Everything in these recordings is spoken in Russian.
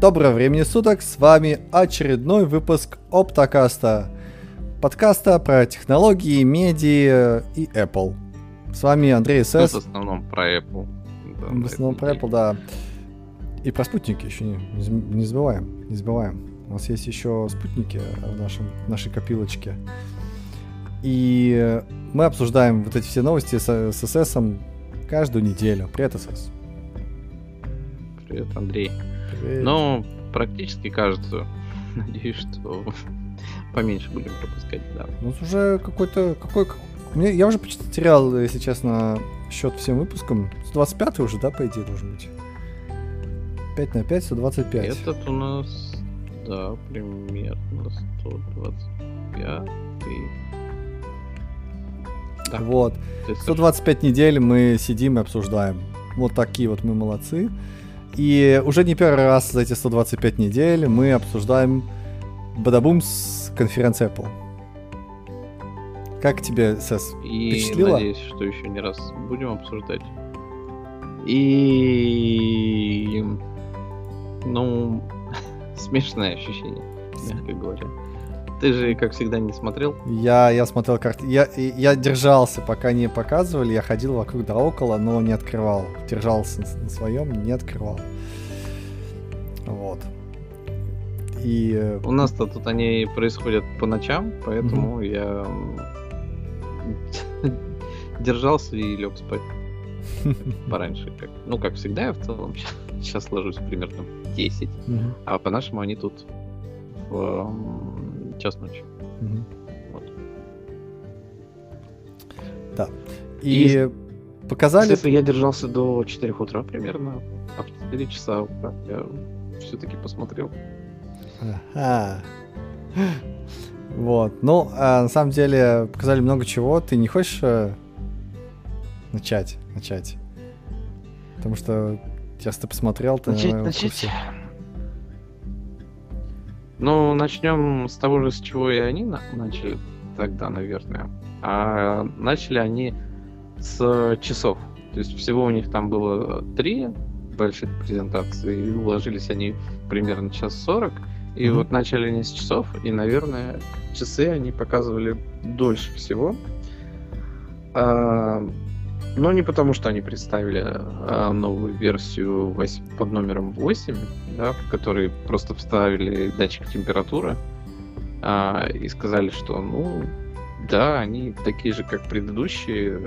Доброго времени суток, с вами очередной выпуск Оптокаста, подкаста про технологии, медиа и Apple. С вами Андрей СС. Ну, в основном про Apple. Да, в основном про Apple, да. И про спутники еще не, не забываем, не забываем. У нас есть еще спутники в нашем, нашей копилочке. И мы обсуждаем вот эти все новости с, с каждую неделю. Привет, СС. Привет, Андрей. Ну, практически каждую. Надеюсь, что поменьше будем пропускать, да. Ну, уже какой-то... Какой, мне, я уже почти терял, если честно, счет всем выпускам. 125 уже, да, по идее, должен быть? 5 на 5, 125. Этот у нас, да, примерно 125. Да. Вот. 125 недель мы сидим и обсуждаем. Вот такие вот мы молодцы. И уже не первый раз за эти 125 недель мы обсуждаем Бадабум с конференции Apple. Как тебе, Сэс, И впечатлило? надеюсь, что еще не раз будем обсуждать. И... Ну, смешное ощущение, мягко говоря. Ты же, как всегда, не смотрел? Я, я смотрел карты. Я, я держался, пока не показывали. Я ходил вокруг да около, но не открывал. Держался на своем, не открывал. Вот. И... Э, У нас-то тут они происходят по ночам, поэтому mm-hmm. я держался и лег спать пораньше. Как, ну, как всегда, я в целом сейчас ложусь примерно в 10, mm-hmm. а по-нашему они тут в час ночи. Угу. Вот. Да. И, и показали... Если я держался до 4 утра примерно, а в 4 часа утра я все-таки посмотрел. Ага. Вот. Ну, а на самом деле показали много чего. Ты не хочешь э, начать? Начать. Потому что сейчас ты посмотрел, ты начать, начать. Ну, начнем с того же, с чего и они начали тогда, наверное. А начали они с часов. То есть всего у них там было три больших презентации, и уложились они примерно час сорок. И mm-hmm. вот начали они с часов, и, наверное, часы они показывали дольше всего. А, но не потому, что они представили а, новую версию 8, под номером 8, да, в которой просто вставили датчик температуры а, и сказали, что, ну, да, они такие же, как предыдущие.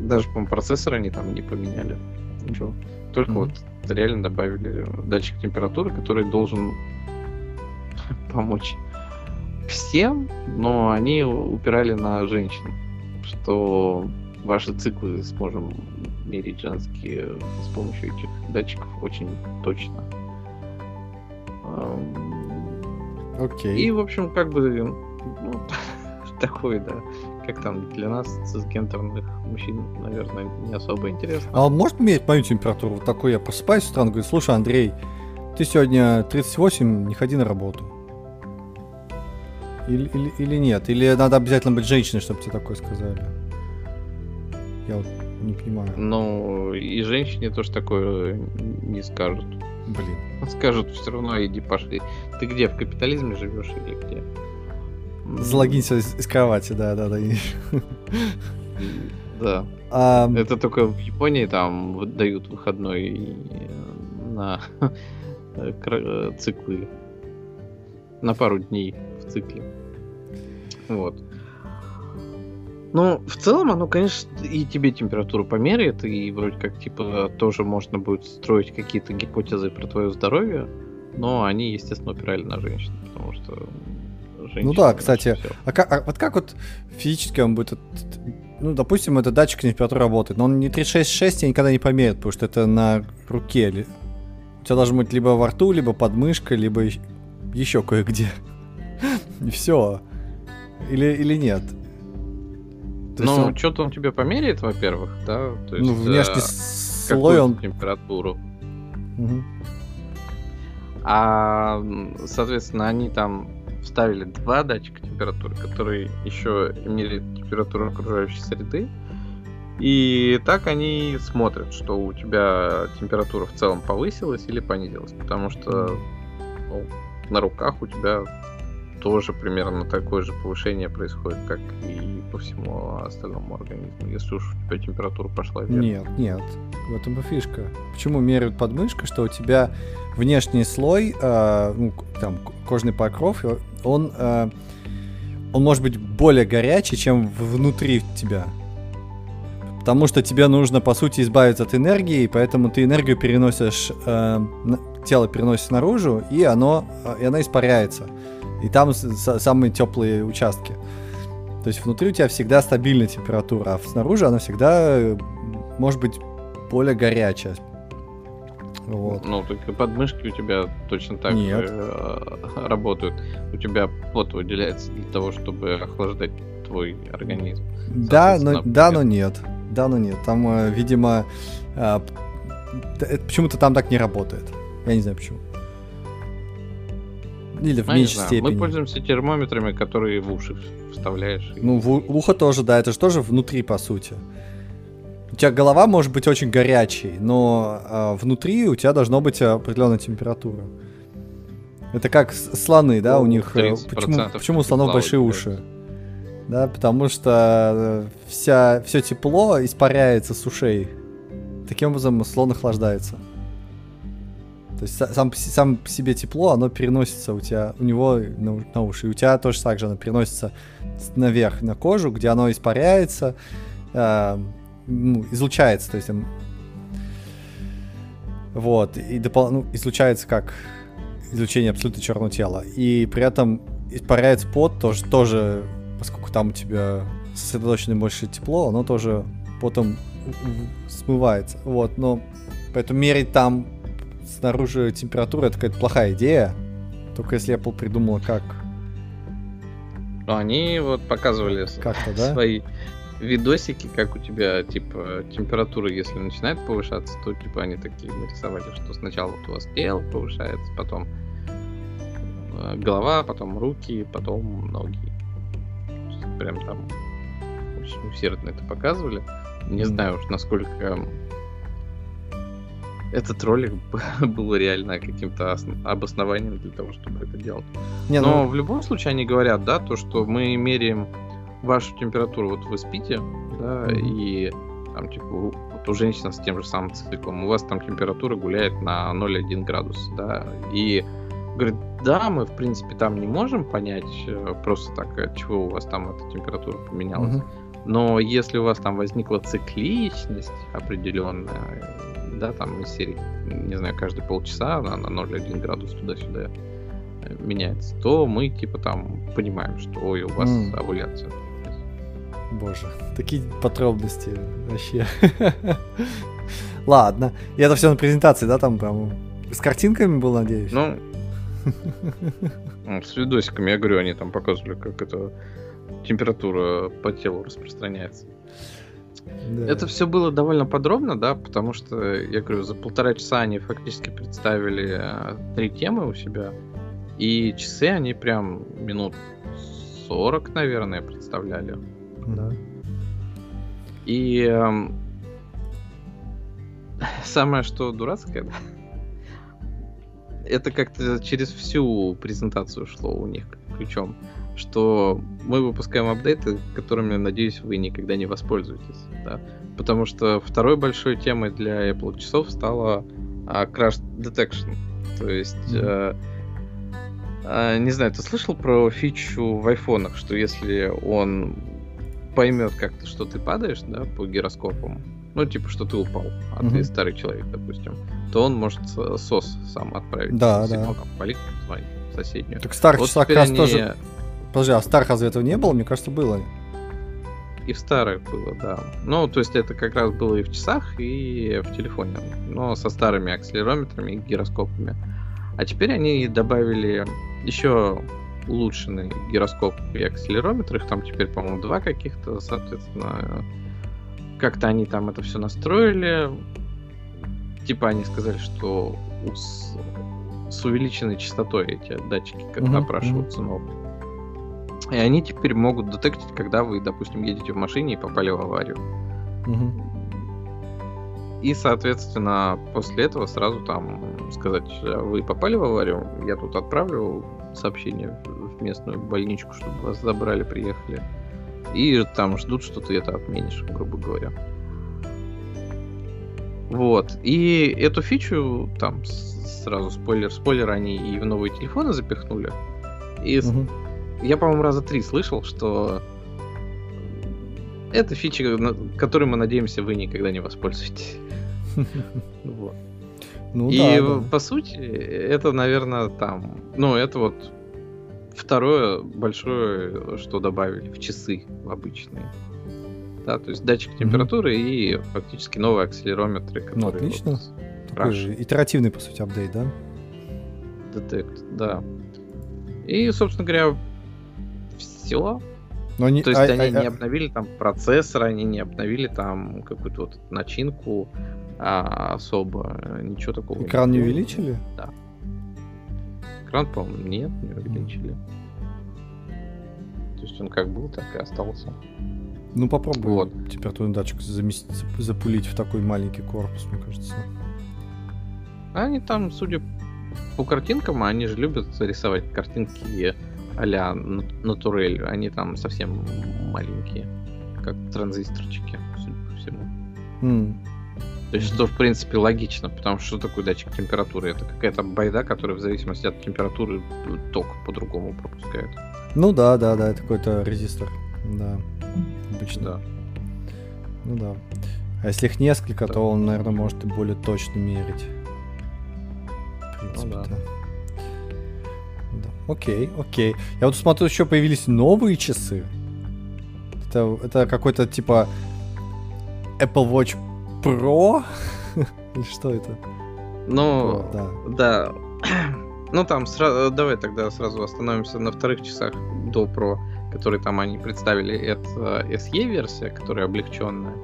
Даже, по-моему, процессор они там не поменяли. Ничего. Только mm-hmm. вот реально добавили датчик температуры, который должен помочь всем, но они упирали на женщин, что ваши циклы сможем мерить женские с помощью этих датчиков очень точно. Окей. Okay. И, в общем, как бы, ну, такой, да, как там для нас, цисгендерных мужчин, наверное, не особо интересно. А он может мерить мою температуру? Вот такой я просыпаюсь с утра, говорю, слушай, Андрей, ты сегодня 38, не ходи на работу. Или, или, или нет? Или надо обязательно быть женщиной, чтобы тебе такое сказали? Я вот не понимаю. Ну, и женщине тоже такое не скажут. Блин. Скажут все равно, иди пошли. Ты где, в капитализме живешь или где? Залогинься из, кровати, да, да, да. Да. А... Это только в Японии там дают выходной на циклы. На пару дней в цикле. Вот. Ну, в целом, оно, конечно, и тебе температуру померяет, и вроде как, типа, тоже можно будет строить какие-то гипотезы про твое здоровье, но они, естественно, упирали на женщин, потому что женщины... Ну да, кстати, а, как, а вот как вот физически он будет... Ну, допустим, это датчик температуры работает, но он не 366 тебя никогда не померит, потому что это на руке. У тебя должен быть либо во рту, либо под мышкой, либо еще кое-где. И все. Или, или нет? То ну, он... что-то он тебе померяет, во-первых, да? То есть, ну, внешний э, слой он... температуру. Угу. А, соответственно, они там вставили два датчика температуры, которые еще имели температуру окружающей среды. И так они смотрят, что у тебя температура в целом повысилась или понизилась. Потому что ну, на руках у тебя тоже примерно такое же повышение происходит, как и по всему остальному организму, если уж у тебя температура пошла вверх. Нет, нет, в этом и фишка. Почему меряют подмышкой, что у тебя внешний слой, э, ну, там, кожный покров, он, э, он может быть более горячий, чем внутри тебя. Потому что тебе нужно, по сути, избавиться от энергии, и поэтому ты энергию переносишь, э, тело переносишь наружу, и оно, э, и она испаряется. И там самые теплые участки. То есть внутри у тебя всегда стабильная температура, а снаружи она всегда э, может быть более горячая. Вот. Ну, только подмышки у тебя точно так Нет. же э, работают. У тебя пот выделяется для того, чтобы охлаждать твой организм. Да, но, да, но нет. Да, но нет. Там, э, видимо, почему-то там так не работает. Я не знаю почему. Или в ну, меньшей степени. Мы пользуемся термометрами, которые в уши вставляешь. Ну, в, в ухо тоже, да, это же тоже внутри, по сути. У тебя голова может быть очень горячей, но а, внутри у тебя должна быть определенная температура. Это как слоны, да, у них. Э, почему, почему у слонов большие уши? Да, потому что э, вся, все тепло испаряется с ушей. Таким образом слон охлаждается. То есть сам, сам по себе тепло, оно переносится у тебя, у него на, на уши. И у тебя тоже так же оно переносится наверх, на кожу, где оно испаряется, э, ну, излучается, то есть он... Вот, и допол... ну, излучается как излучение абсолютно черного тела. И при этом испаряется пот тоже, тоже, поскольку там у тебя сосредоточено больше тепло, оно тоже потом смывается. Вот, но поэтому мерить там снаружи температура, это какая-то плохая идея. Только если Apple придумала как. Ну, они вот показывали как-то, да? свои видосики, как у тебя, типа, температура, если начинает повышаться, то, типа, они такие нарисовали, что сначала вот у вас тело повышается, потом э, голова, потом руки, потом ноги. Прям там очень усердно это показывали. Не знаю уж, насколько этот ролик был реально каким-то обоснованием для того, чтобы это делать. Не, Но ну... в любом случае они говорят, да, то, что мы меряем вашу температуру, вот вы спите, да, и там, типа, вот у женщин с тем же самым циклом, у вас там температура гуляет на 0,1 градус, да, и говорит, да, мы, в принципе, там не можем понять э, просто так, от чего у вас там эта температура поменялась. Mm-hmm. Но если у вас там возникла цикличность определенная, да, там из серии, не знаю, каждые полчаса она на 0,1 градус туда-сюда э, меняется, то мы типа там понимаем, что ой, у вас mm. овуляция. Боже, такие подробности вообще. Ладно. И это все на презентации, да, там прям с картинками был, надеюсь? Ну, с видосиками, я говорю, они там показывали, как это температура по телу распространяется. Да. Это все было довольно подробно, да, потому что, я говорю, за полтора часа они фактически представили э, три темы у себя, и часы они прям минут 40, наверное, представляли. Да. И э, самое что дурацкое, да, это как-то через всю презентацию шло у них ключом что мы выпускаем апдейты, которыми, надеюсь, вы никогда не воспользуетесь. Да? Потому что второй большой темой для Apple часов стала а, Crash Detection. То есть, mm-hmm. а, не знаю, ты слышал про фичу в айфонах, что если он поймет как-то, что ты падаешь, да, по гироскопам, ну, типа, что ты упал, а mm-hmm. ты старый человек, допустим, то он может сос сам отправить. Да, да. Там, полицию соседнюю. Так старых вот часах как раз они... тоже Подожди, а в старых разве этого не было? Мне кажется, было. И в старых было, да. Ну, то есть это как раз было и в часах, и в телефоне. Но со старыми акселерометрами и гироскопами. А теперь они добавили еще улучшенный гироскоп и акселерометр. Их там теперь, по-моему, два каких-то, соответственно. Как-то они там это все настроили. Типа они сказали, что с, с увеличенной частотой эти датчики как mm-hmm. напрашиваются новые. И они теперь могут детектить, когда вы, допустим, едете в машине и попали в аварию. Угу. И, соответственно, после этого сразу там сказать, «А вы попали в аварию, я тут отправлю сообщение в местную больничку, чтобы вас забрали, приехали. И там ждут, что ты это отменишь, грубо говоря. Вот. И эту фичу, там, сразу спойлер, спойлер, они и в новые телефоны запихнули. И угу. Я, по-моему, раза три слышал, что это фича, которой мы надеемся, вы никогда не воспользуетесь. Вот. Ну, и да, да. по сути, это, наверное, там, ну, это вот второе большое, что добавили в часы обычные. Да, то есть датчик температуры mm-hmm. и фактически новые акселерометры, которые... Ну, отлично. Вот Такой же итеративный, по сути, апдейт, да? Детект, да. И, собственно говоря, все. Но не, То есть а, они а, не обновили там процессор, они не обновили там какую-то вот начинку а, особо, ничего такого. Экран не, не увеличили? Да. Экран, по-моему, нет, не увеличили. То есть он как был, так и остался. Ну попробуй вот. температурный датчик заместить, запулить в такой маленький корпус, мне кажется. Они там, судя по картинкам, они же любят рисовать картинки а-ля натурель. Они там совсем маленькие, как транзисторчики, судя по всему. Mm. То есть, что, в принципе, логично, потому что что такое датчик температуры? Это какая-то байда, которая в зависимости от температуры ток по-другому пропускает. Ну да, да, да, это какой-то резистор. Да, обычно. Да. Ну да. А если их несколько, да. то он, наверное, может и более точно мерить. В принципе, ну, да. да. Окей, окей. Я вот смотрю, еще появились новые часы. Это, это какой-то типа Apple Watch Pro? Или что это? Ну, да. да. Ну там, сразу, давай тогда сразу остановимся на вторых часах до Pro, которые там они представили. Это SE-версия, которая облегченная.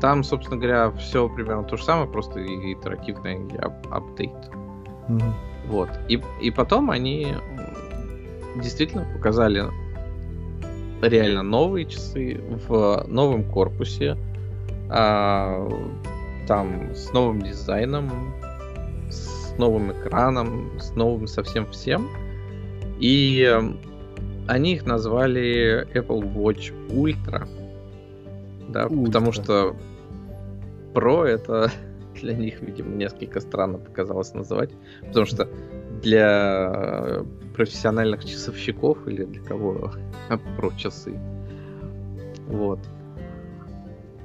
Там, собственно говоря, все примерно то же самое, просто итеративный апдейт. Mm-hmm. Вот. И, и потом они действительно показали реально новые часы в новом корпусе, а, там с новым дизайном, с новым экраном, с новым совсем всем. И эм, они их назвали Apple Watch Ultra. Да, Ultra. потому что Pro это для них, видимо, несколько странно показалось называть. Потому что для профессиональных часовщиков или для кого про часы. Вот.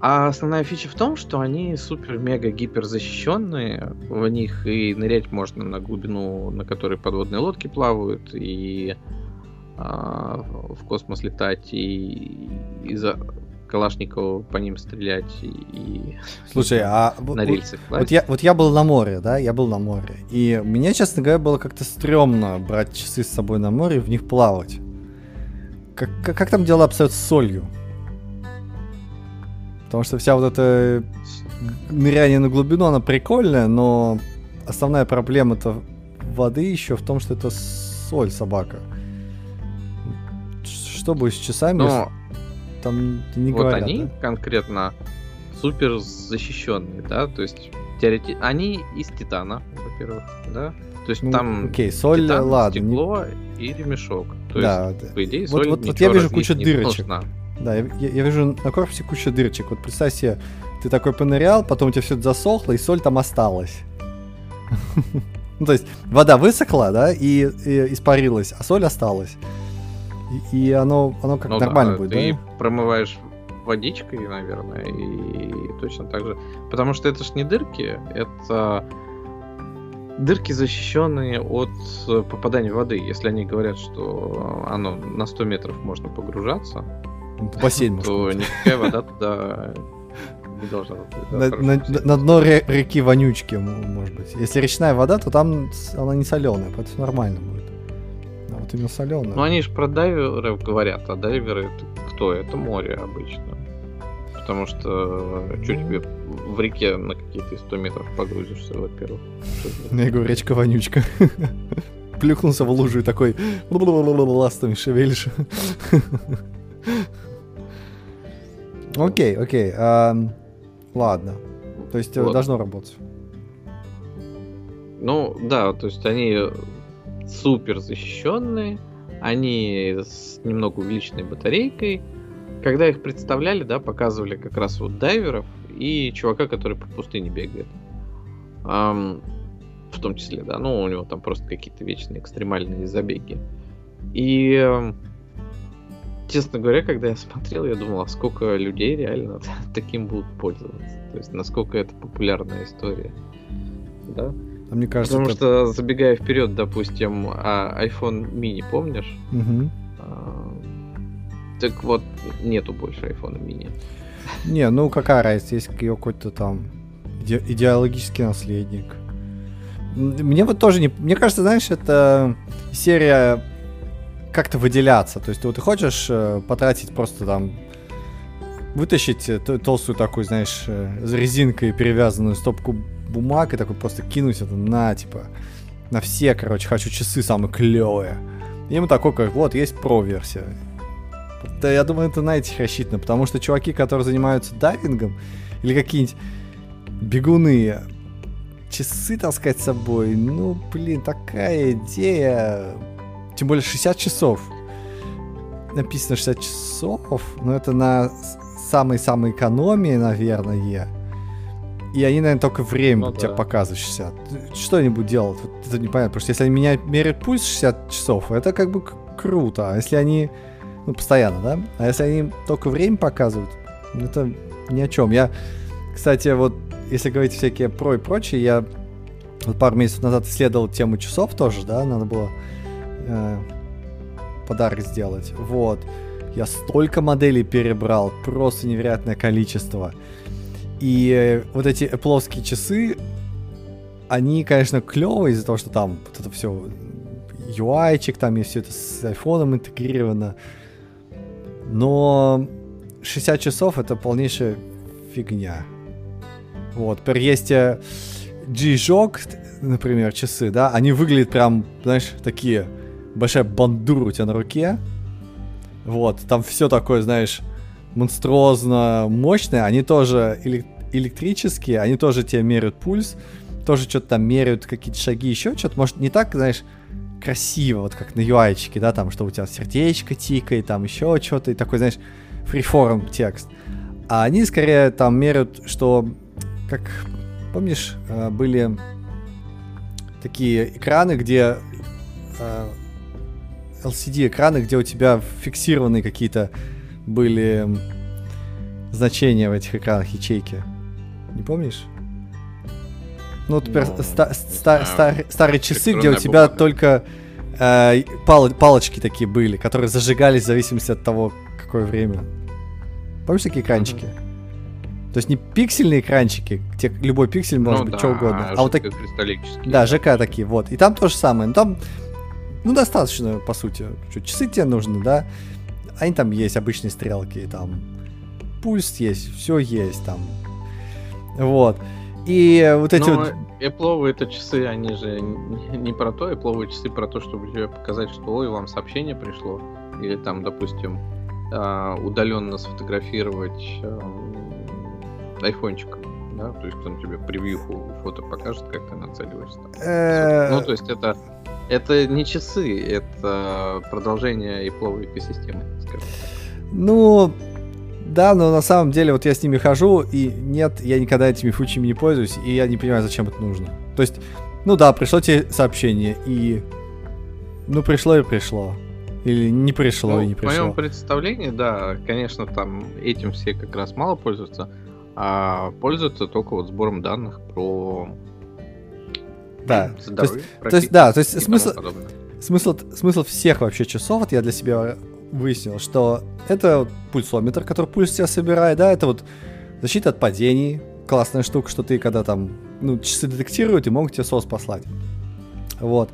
А основная фича в том, что они супер-мега-гипер защищенные. В них и нырять можно на глубину, на которой подводные лодки плавают, и а, в космос летать, и, и за Калашникова по ним стрелять и, Слушай, а на рельсы вот, вот я вот я был на море, да, я был на море, и мне, честно говоря, было как-то стрёмно брать часы с собой на море и в них плавать. Как, как, как там дела обстоят с солью? Потому что вся вот эта ныряние на глубину, она прикольная, но основная проблема-то воды еще в том, что это соль собака. Что будет с часами? Но там не вот говорят. Вот они да? конкретно супер защищенные, да, то есть теорети... они из титана, во-первых, да, то есть ну, там окей, соль, титан, ладно, стекло не... и ремешок. То да, есть, да. по идее, соль вот, вот, вот я вижу кучу дырочек. Нужна. Да, я, я вижу на корпусе кучу дырочек. Вот представь себе, ты такой понырял, потом у тебя все это засохло, и соль там осталась. Ну, то есть вода высохла, да, и, и испарилась, а соль осталась. И, и оно, оно как ну, нормально да, будет, ты да? промываешь водичкой, наверное, и точно так же. Потому что это ж не дырки, это дырки, защищенные от попадания воды. Если они говорят, что оно на 100 метров можно погружаться, бассейн то никакая вода туда не должна на, на, на дно реки вонючки, может быть. Если речная вода, то там она не соленая, поэтому нормально будет. Вот именно соленая. Ну они же про дайверов говорят, а дайверы это кто? Это море обычно. Потому что что тебе в реке на какие-то 100 метров погрузишься, во-первых. Я говорю, речка вонючка. Плюхнулся в лужу и такой ластами шевелишь. Окей, окей. Ладно. То есть вот. должно работать. Ну, да, то есть они супер защищенные, они с немного увеличенной батарейкой. Когда их представляли, да, показывали как раз вот дайверов и чувака, который по пустыне бегает. Um, в том числе, да, ну, у него там просто какие-то вечные экстремальные забеги. И, честно говоря, когда я смотрел, я думал, а сколько людей реально таким будут пользоваться. То есть, насколько это популярная история. Да? А мне кажется, Потому это... что, забегая вперед, допустим, а, iPhone mini, помнишь? Угу. А, так вот, нету больше iPhone mini. Не, ну какая разница, есть какой-то там иде- идеологический наследник. Мне вот тоже не... Мне кажется, знаешь, это серия как-то выделяться. То есть вот ты хочешь э, потратить просто там вытащить э, толстую такую, знаешь, э, с резинкой перевязанную стопку бумаг и такой просто кинуть это на, типа, на все, короче, хочу часы самые клевые. И ему такой, как, вот, есть про-версия. Да, я думаю, это на этих рассчитано, потому что чуваки, которые занимаются дайвингом, или какие-нибудь бегуны, часы таскать с собой, ну, блин, такая идея. Тем более 60 часов. Написано 60 часов, но это на самой-самой экономии, наверное. И они, наверное, только время ну, тебе да. показывают 60. Что-нибудь делают, вот это непонятно. Потому что если они меня меряют пульс 60 часов, это как бы круто. А если они, ну, постоянно, да? А если они только время показывают, ну, это ни о чем. Я, кстати, вот, если говорить всякие про и прочее, я вот пару месяцев назад исследовал тему часов тоже, да, надо было э, подарок сделать. Вот. Я столько моделей перебрал, просто невероятное количество. И э, вот эти плоские часы, они, конечно, клевые из-за того, что там вот это все UI-чик, там и все это с айфоном интегрировано. Но 60 часов это полнейшая фигня. Вот, теперь есть э, G-Shock, например, часы, да, они выглядят прям, знаешь, такие, большая бандура у тебя на руке, вот, там все такое, знаешь, монструозно мощное, они тоже электрические, они тоже тебе меряют пульс, тоже что-то там меряют, какие-то шаги, еще что-то, может, не так, знаешь, красиво, вот как на ui да, там, что у тебя сердечко тикает, там еще что-то, и такой, знаешь, фриформ текст. А они скорее там меряют, что, как, помнишь, э, были такие экраны, где э, LCD-экраны, где у тебя фиксированные какие-то были значения в этих экранах, ячейки. Не помнишь? Ну, например, ну, ста- ста- ста- старые часы, где у тебя бумага. только э, пал- палочки такие были, которые зажигались в зависимости от того, какое время. Помнишь такие экранчики? То есть не пиксельные экранчики, где любой пиксель может ну, быть да, что угодно, а, а вот так... Да, ЖК такие, вот. И там то же самое. Но там, ну, достаточно, по сути. Что, часы тебе нужны, да? Они там есть, обычные стрелки, там пульс есть, все есть там. Вот. И вот эти Но вот... Apple это часы, они же не про то, Apple часы про то, чтобы тебе показать, что ой, вам сообщение пришло. Или там, допустим, а, удаленно сфотографировать айфончик. Да? То есть он тебе превьюху фото покажет, как ты нацеливаешься. Э, ну, то есть это это не часы, это продолжение Apple экосистемы, скажем Ну, да, но на самом деле вот я с ними хожу, и нет, я никогда этими фучами не пользуюсь, и я не понимаю, зачем это нужно. То есть, ну да, пришло тебе сообщение, и... Ну, пришло и пришло. Или не пришло ну, и не пришло. В моем представлении, да, конечно, там этим все как раз мало пользуются, а пользуются только вот сбором данных про да. Здоровье, то, есть, то есть, да, то есть смысл, смысл, смысл всех вообще часов, вот я для себя выяснил, что это пульсометр, который пульс тебя собирает, да, это вот защита от падений, классная штука, что ты когда там, ну, часы детектируют и могут тебе сос послать. Вот.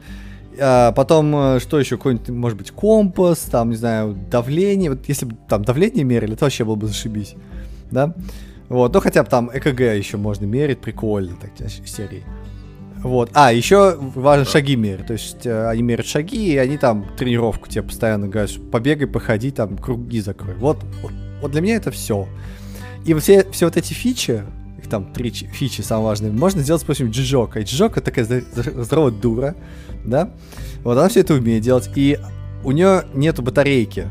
А потом, э, что еще, какой-нибудь, может быть, компас, там, не знаю, давление. Вот если бы там давление мерили, то вообще было бы зашибись, да? Вот, ну хотя бы там ЭКГ еще можно мерить, прикольно, так, серии. Вот. А, еще важно шаги мерить. То есть э, они меряют шаги, и они там тренировку тебе постоянно говорят, побегай, походи, там круги закрой. Вот, вот, вот для меня это все. И все, все вот эти фичи, их там три фичи самые важные, можно сделать с помощью Джижока. И Джижока такая здоровая дура, да? Вот она все это умеет делать, и у нее нету батарейки.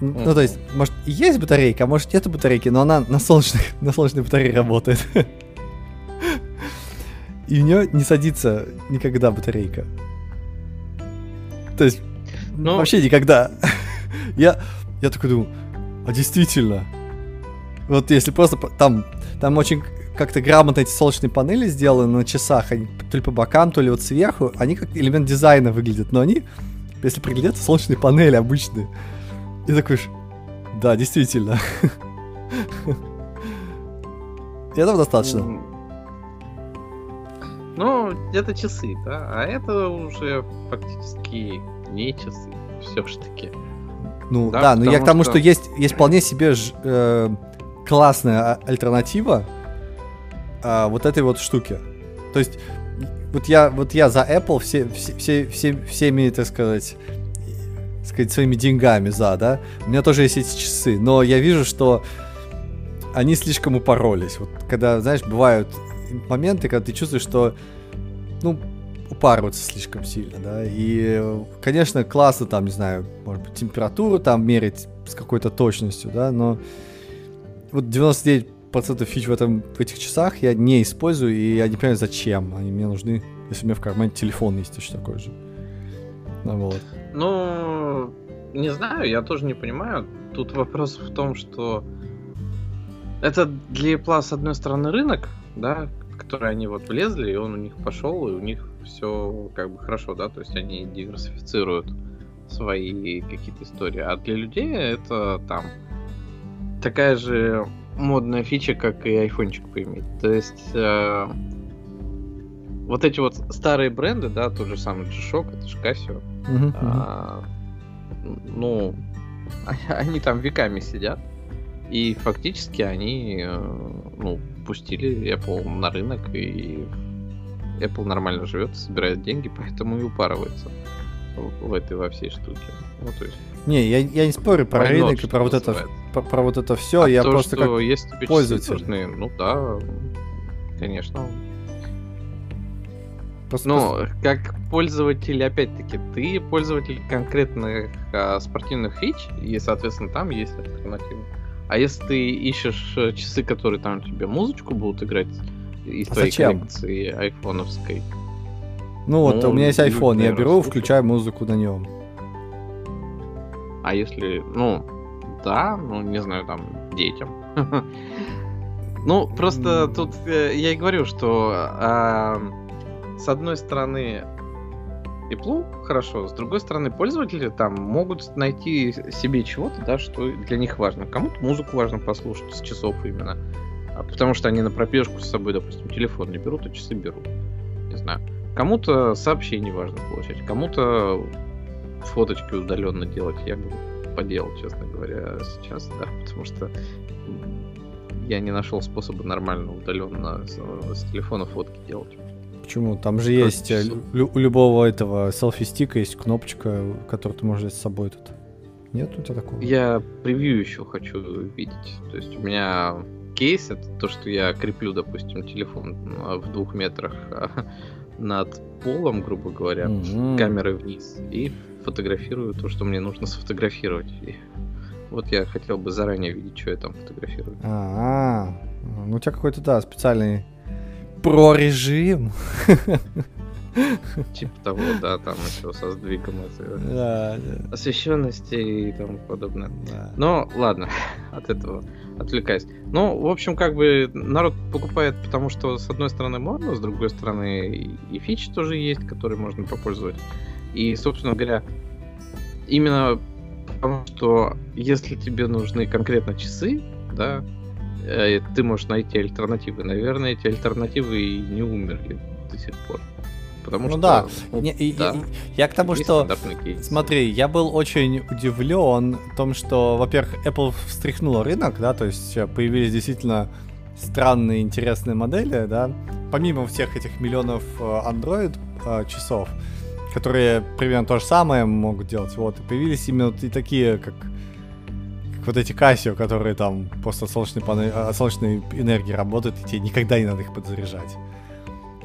Ну, то есть, может, есть батарейка, а может, нету батарейки, но она на солнечной, на солнечной батарее работает. И у нее не садится никогда батарейка. То есть, ну... вообще никогда. я, я такой думаю, а действительно, вот если просто там, там очень как-то грамотно эти солнечные панели сделаны на часах, они то ли по бокам, то ли вот сверху, они как элемент дизайна выглядят, но они, если приглядеться, солнечные панели обычные. И такой, да, действительно. Этого достаточно. Ну, это часы, да, а это уже фактически не часы, все-таки. Ну да, да но я к тому, что, что есть, есть вполне себе ж, э, классная а, альтернатива э, вот этой вот штуки. То есть, вот я, вот я за Apple все, все, все, все, всеми, так сказать, сказать, своими деньгами за, да. У меня тоже есть эти часы, но я вижу, что они слишком упоролись. Вот когда, знаешь, бывают моменты, когда ты чувствуешь, что, ну, упарываться слишком сильно, да, и, конечно, классно там, не знаю, может быть, температуру там мерить с какой-то точностью, да, но вот 99% фич в, этом, в этих часах я не использую, и я не понимаю, зачем они мне нужны, если у меня в кармане телефон есть точно такой же. Ну, вот. Ну, не знаю, я тоже не понимаю. Тут вопрос в том, что это для Apple, с одной стороны, рынок, да, в который они вот влезли, и он у них пошел, и у них все как бы хорошо, да, то есть они диверсифицируют свои какие-то истории. А для людей это там такая же модная фича, как и айфончик поиметь. То есть э, вот эти вот старые бренды, да, тот же самый G-Shock, это же Casio, uh-huh, а, ну, они там веками сидят, и фактически они, э, ну, пустили Apple на рынок, и Apple нормально живет, собирает деньги, поэтому и упарывается в, этой во всей штуке. Ну, то есть... Не, я, я не спорю про Войнот, рынок и про вот, это, про, про вот это все, а я то, просто как есть пользователь. Нужны, ну да, конечно. Просто, ну, просто... как пользователь, опять-таки, ты пользователь конкретных а, спортивных фич, и, соответственно, там есть альтернатива. А если ты ищешь э, часы, которые там тебе музычку будут играть из а твоей зачем? коллекции айфоновской. Ну вот, ну, у меня есть iPhone, я беру, слушать. включаю музыку на нем. А если, ну, да, ну, не знаю, там, детям. Ну, просто тут э, я и говорю, что а, с одной стороны Apple хорошо, с другой стороны пользователи там могут найти себе чего-то, да, что для них важно. Кому-то музыку важно послушать с часов именно. А потому что они на пробежку с собой, допустим, телефон не берут, а часы берут. Не знаю. Кому-то сообщение важно получать, кому-то фоточки удаленно делать. Я бы поделал, честно говоря, сейчас, да, потому что я не нашел способа нормально удаленно с, с телефона фотки делать. Почему? Там же есть э, лю- у любого этого селфи-стика есть кнопочка, которую ты можешь взять с собой тут. Нет у тебя такого? Я превью еще хочу видеть. То есть у меня кейс это то, что я креплю, допустим, телефон в двух метрах над полом, грубо говоря, mm-hmm. камерой вниз и фотографирую то, что мне нужно сфотографировать. И вот я хотел бы заранее видеть, что я там фотографирую. А, ну у тебя какой-то да специальный про режим. Типа того, да, там еще со сдвигом да, да. освещенности и тому подобное. Да. Но ладно, от этого отвлекаясь. Ну, в общем, как бы народ покупает, потому что с одной стороны модно, с другой стороны и фичи тоже есть, которые можно попользовать. И, собственно говоря, именно потому что если тебе нужны конкретно часы, да, ты можешь найти альтернативы. Наверное, эти альтернативы и не умерли до сих пор. Потому ну что, да, ну, не, да я, я к тому, что смотри, я был очень удивлен в том, что, во-первых, Apple встряхнула рынок, да, то есть э, появились действительно странные интересные модели, да, помимо всех этих миллионов э, Android часов, которые примерно то же самое могут делать, вот, и появились именно и такие, как вот эти Casio, которые там просто от солнечной, панели, от солнечной энергии работают, и тебе никогда не надо их подзаряжать.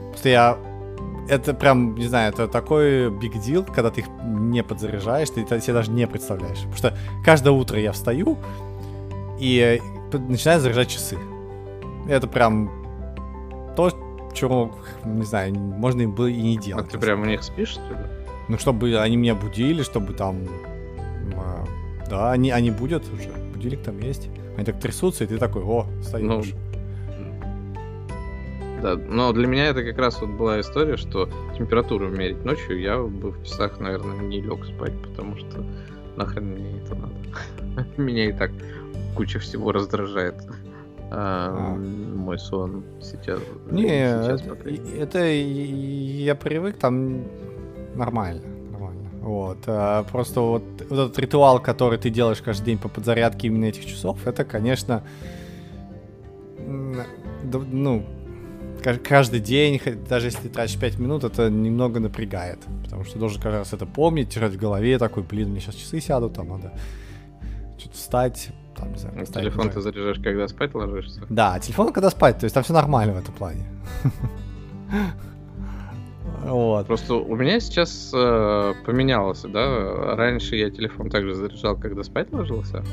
Просто я... Это прям, не знаю, это такой big deal, когда ты их не подзаряжаешь, ты это себе даже не представляешь. Потому что каждое утро я встаю и начинаю заряжать часы. Это прям то, чего, не знаю, можно было и не делать. А ты прям у них спишь, что ли? Ну, чтобы они меня будили, чтобы там... Да, они, они будут уже. Будильник там есть. Они так трясутся, и ты такой, о, стоишь. Ну, Да, но для меня это как раз вот была история, что температуру мерить ночью я бы в часах, наверное, не лег спать, потому что нахрен мне это надо. Меня и так куча всего раздражает. А, А. Мой сон сейчас. Не, сейчас, это, мере. это и- я привык, там нормально. Вот. а, просто вот, вот этот ритуал, который ты делаешь каждый день по подзарядке именно этих часов, это, конечно, ну, ка- каждый день, даже если ты тратишь 5 минут, это немного напрягает. Потому что должен каждый раз это помнить, держать в голове, такой, блин, мне сейчас часы сядут, там надо что-то встать, там, не знаю, Ну, Телефон ты заряжаешь, когда спать ложишься. Да, телефон когда спать, то есть там все нормально в этом плане. Вот. Просто у меня сейчас э, поменялось, да. Раньше я телефон также заряжал, когда спать ложился.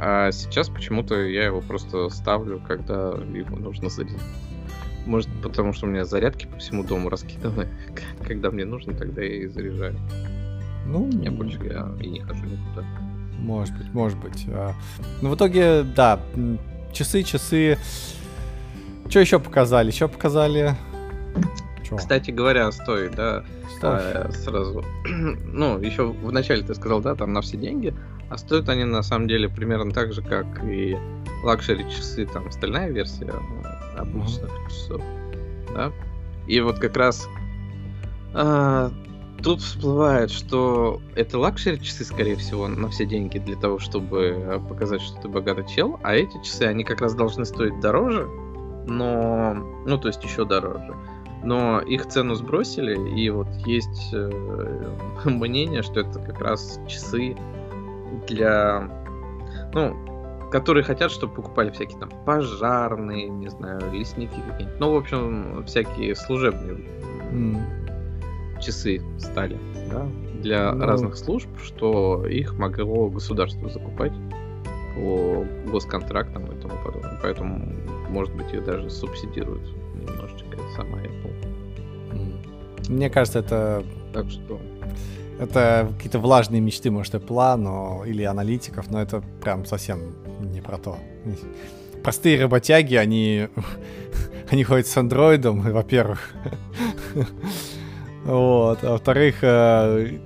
А сейчас почему-то я его просто ставлю, когда его нужно зарядить. Может, потому что у меня зарядки по всему дому раскиданы. Когда мне нужно, тогда я и заряжаю. Ну, Я больше я и не хожу никуда. Может быть, может быть. А, Ну, в итоге, да, часы, часы. Что еще показали? Еще показали... Чё? Кстати говоря, стоит, да, Что? а, сразу. ну, еще вначале ты сказал, да, там на все деньги, а стоят они на самом деле примерно так же, как и luxury часы, там, стальная версия э, обычных часов, да. И вот как раз а, тут всплывает, что это luxury часы, скорее всего, на все деньги для того, чтобы э, показать, что ты богатый чел, а эти часы, они как раз должны стоить дороже, но, ну, то есть еще дороже. Но их цену сбросили, и вот есть э, мнение, что это как раз часы для, ну, которые хотят, чтобы покупали всякие там пожарные, не знаю, лесники какие-нибудь. Ну, в общем, всякие служебные М, часы стали, да, для Ну. разных служб, что их могло государство закупать по госконтрактам и тому подобное. Поэтому, может быть, их даже субсидируют немножечко сама Apple. Мне кажется, это Так что Это какие-то влажные мечты, может, Apple, но... или аналитиков, но это прям совсем не про то. Простые работяги, они, они ходят с андроидом, во-первых. Вот. А во-вторых, э,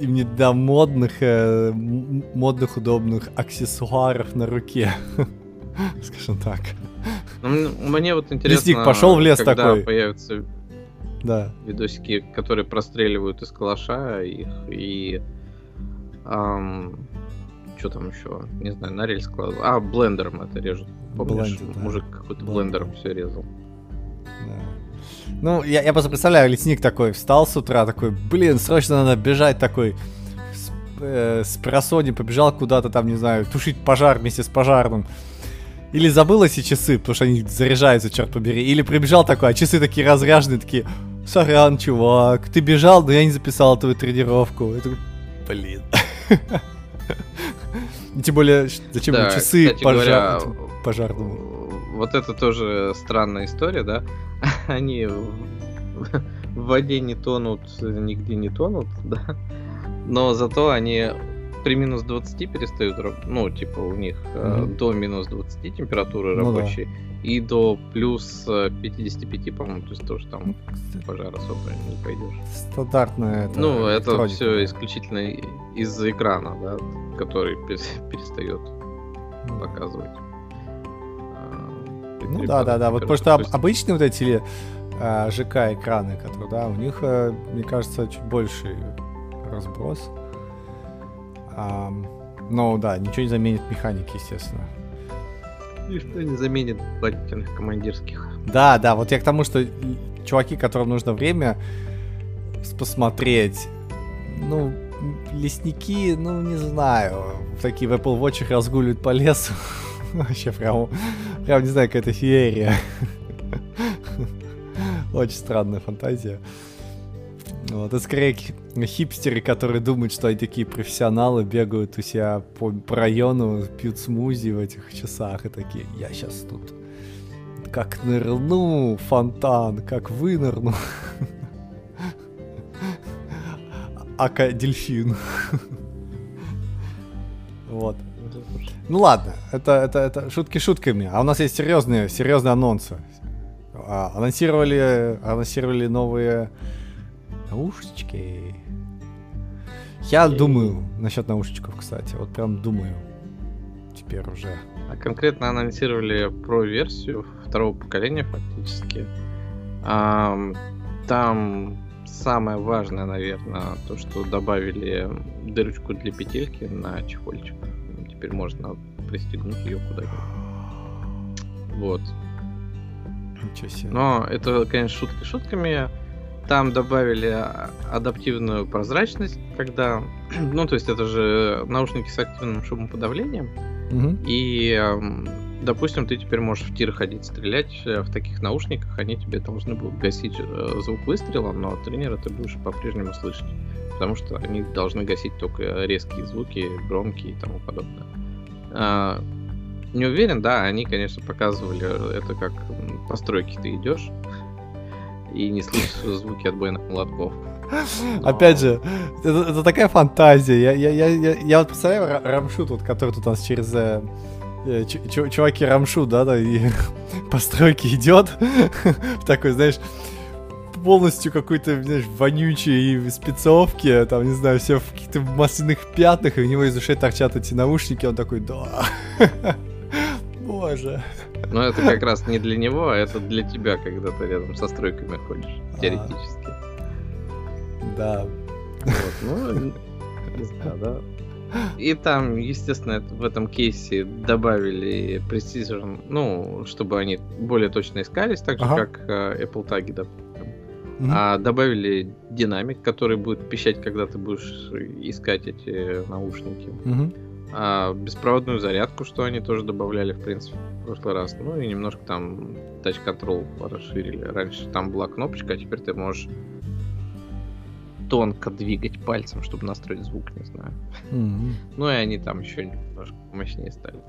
им не до модных, э, модных, удобных аксессуаров на руке. Скажем так. Ну, мне вот интересно, Лесник пошел в лес когда такой. появятся Да. видосики, которые простреливают из калаша их и что там еще, не знаю, на рельс кладут. А, блендером это режут. Помнишь, Блендер, да. мужик какой-то Блендер. блендером все резал. Да. Ну, я, я просто представляю, лесник такой встал с утра, такой, блин, срочно надо бежать, такой с, э, с просони побежал куда-то там, не знаю, тушить пожар вместе с пожарным. Или забыл эти часы, потому что они заряжаются, черт побери. Или прибежал такой, а часы такие разряженные, такие, сорян, чувак, ты бежал, но я не записал твою тренировку. Я такой, блин. Тем более, зачем Да, часы кстати пожар- говоря, пожарному? Вот это тоже странная история, да? Они в воде не тонут, нигде не тонут, да? Но зато они при минус 20 перестают, ну, типа у них э, Мгм. до минус 20 температуры Ну да. и до плюс э, 55, по-моему, то есть тоже там в пожар особо не пойдешь. Стандартная это ну, это все да. исключительно из-за экрана, да, который перес- перестает Ну. показывать. а, Ну да, да, да. Вот потому что температуре. обычные вот эти а, ЖК экраны, которые, да, у них, э, мне кажется, чуть больший разброс. Но да, ничего не заменит механики, естественно. Ничто не заменит батькиных командирских. Да, да, вот я к тому, что чуваки, которым нужно время посмотреть, ну, лесники, ну, не знаю, такие в Apple Watch разгуливают по лесу. Вообще прям, прям не знаю, какая-то феерия. Очень странная фантазия. Вот, это скорее хипстеры, которые думают, что они такие профессионалы, бегают у себя по, по району, пьют смузи в этих часах и такие, я сейчас тут как нырну фонтан, как вынырну. Ака дельфин. Вот. Ну ладно, это, это, это шутки шутками. А у нас есть серьезные, серьезные анонсы. А, анонсировали, анонсировали новые наушечки. Я и... думаю насчет наушечков, кстати. Вот прям думаю. Теперь уже. А конкретно анонсировали про версию второго поколения фактически. Там самое важное, наверное, то, что добавили дырочку для петельки на чехольчик. Теперь можно пристегнуть ее куда-нибудь. Вот. Ничего себе. Но это, конечно, шутки шутками. Там добавили адаптивную прозрачность, когда... Ну, то есть это же наушники с активным шумоподавлением. Угу. И допустим, ты теперь можешь в тир ходить, стрелять э, в таких наушниках, они тебе должны будут гасить э, звук выстрела, но тренера ты будешь по-прежнему слышать, потому что они должны гасить только резкие звуки, громкие и тому подобное. А, не уверен, да, они, конечно, показывали это как по стройке ты идешь и не слышишь звуки отбойных молотков. Но... Опять же, это, это такая фантазия. Я, я, я, я, я вот представляю Рамшут, вот, который тут у нас через э, Э, чуваки Рамшу, да, да, и по стройке идет, такой, знаешь, полностью какой-то, знаешь, вонючий в спецовке, там, не знаю, все в каких-то масляных пятнах, и у него из ушей торчат эти наушники, он такой, да, боже. Ну, это как раз не для него, а это для тебя, когда ты рядом со стройками ходишь, а. теоретически. Да. Вот, ну, не знаю, да. И там, естественно, в этом кейсе добавили Precision, ну, чтобы они более точно искались, так же, ага. как э, Apple Tag, допустим. Mm-hmm. А добавили динамик, который будет пищать, когда ты будешь искать эти наушники. Mm-hmm. А беспроводную зарядку, что они тоже добавляли, в принципе, прошлый раз. Ну и немножко там Touch Control расширили. Раньше там была кнопочка, а теперь ты можешь тонко двигать пальцем, чтобы настроить звук, не знаю. Mm-hmm. Ну и они там еще немножко мощнее стали.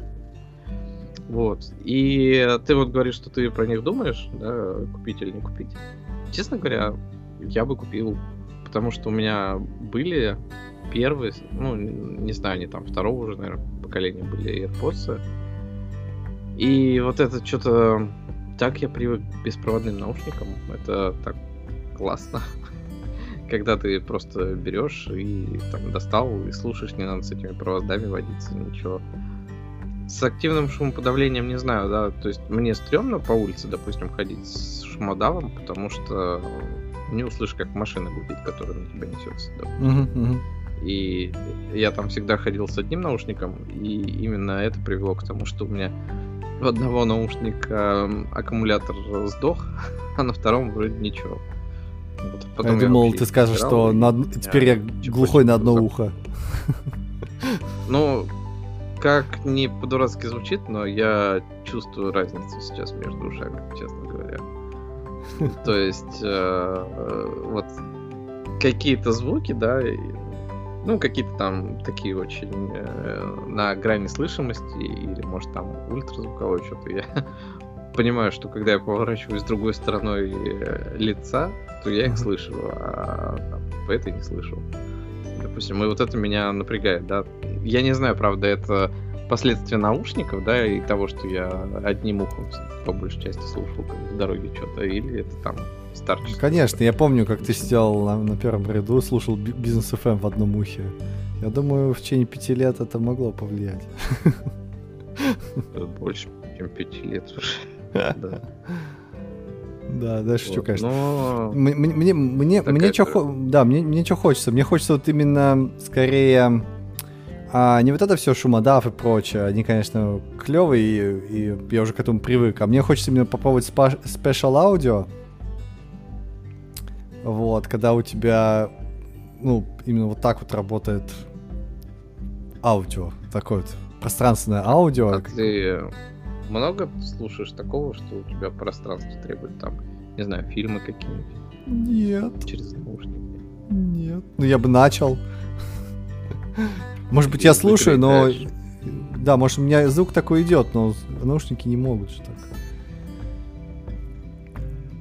Вот. И ты вот говоришь, что ты про них думаешь, да, купить или не купить. Честно говоря, я бы купил, потому что у меня были первые, ну, не знаю, они там второго уже, наверное, поколения были AirPods. И вот это что-то... Так я привык к беспроводным наушникам. Это так классно когда ты просто берешь и там достал и слушаешь, не надо с этими проводами водиться, ничего. С активным шумоподавлением не знаю, да, то есть мне стрёмно по улице, допустим, ходить с шумодавом, потому что не услышишь, как машина гудит, которая на тебя несется. Да. И я там всегда ходил с одним наушником, и именно это привело к тому, что у меня в одного наушника аккумулятор сдох, а на втором вроде ничего. Вот, потом я думал, ты скажешь, что на... теперь я, я глухой на одно ухо. Ну, как не по-дурацки звучит, но я чувствую разницу сейчас между ушами, честно говоря. То есть, э, вот какие-то звуки, да, ну, какие-то там такие очень э, на грани слышимости, или, может, там ультразвуковое что-то. Я понимаю, что когда я поворачиваюсь другой стороной э, лица, то я их слышу, а там, по этой не слышу. Допустим, и вот это меня напрягает, да. Я не знаю, правда, это последствия наушников, да, и того, что я одним ухом по большей части слушал как в дороге что-то, или это там старчество. Конечно, я помню, как ты сидел на, на первом ряду, слушал бизнес FM в одном ухе. Я думаю, в течение пяти лет это могло повлиять. Больше, чем пяти лет уже. Да. Да, да, шучу, конечно. Но... Мне, мне, мне, мне что, да, мне, мне что хочется? Мне хочется вот именно скорее а, не вот это все шумодав и прочее. Они, конечно, клевые, и, и я уже к этому привык. А мне хочется именно попробовать спешл аудио. Вот, когда у тебя ну, именно вот так вот работает аудио, такое вот пространственное аудио. А ты много слушаешь такого, что у тебя пространство требует там, не знаю, фильмы какие-нибудь? Нет. Через наушники? Нет. Ну, я бы начал. Может быть, я слушаю, но... Да, может, у меня звук такой идет, но наушники не могут что так.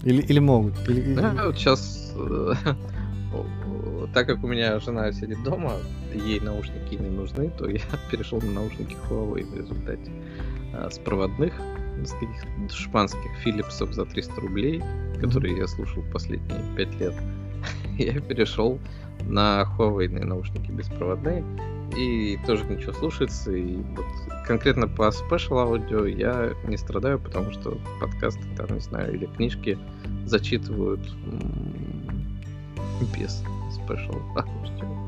Или, или могут. Или... Да, вот сейчас, так как у меня жена сидит дома, ей наушники не нужны, то я перешел на наушники Huawei в результате. А, с проводных, с каких-то шпанских Филипсов за 300 рублей, которые я слушал последние 5 лет. я перешел на Huawei наушники беспроводные, и тоже ничего слушается. И вот конкретно по Special аудио я не страдаю, потому что подкасты, там, не знаю, или книжки зачитывают без аудио.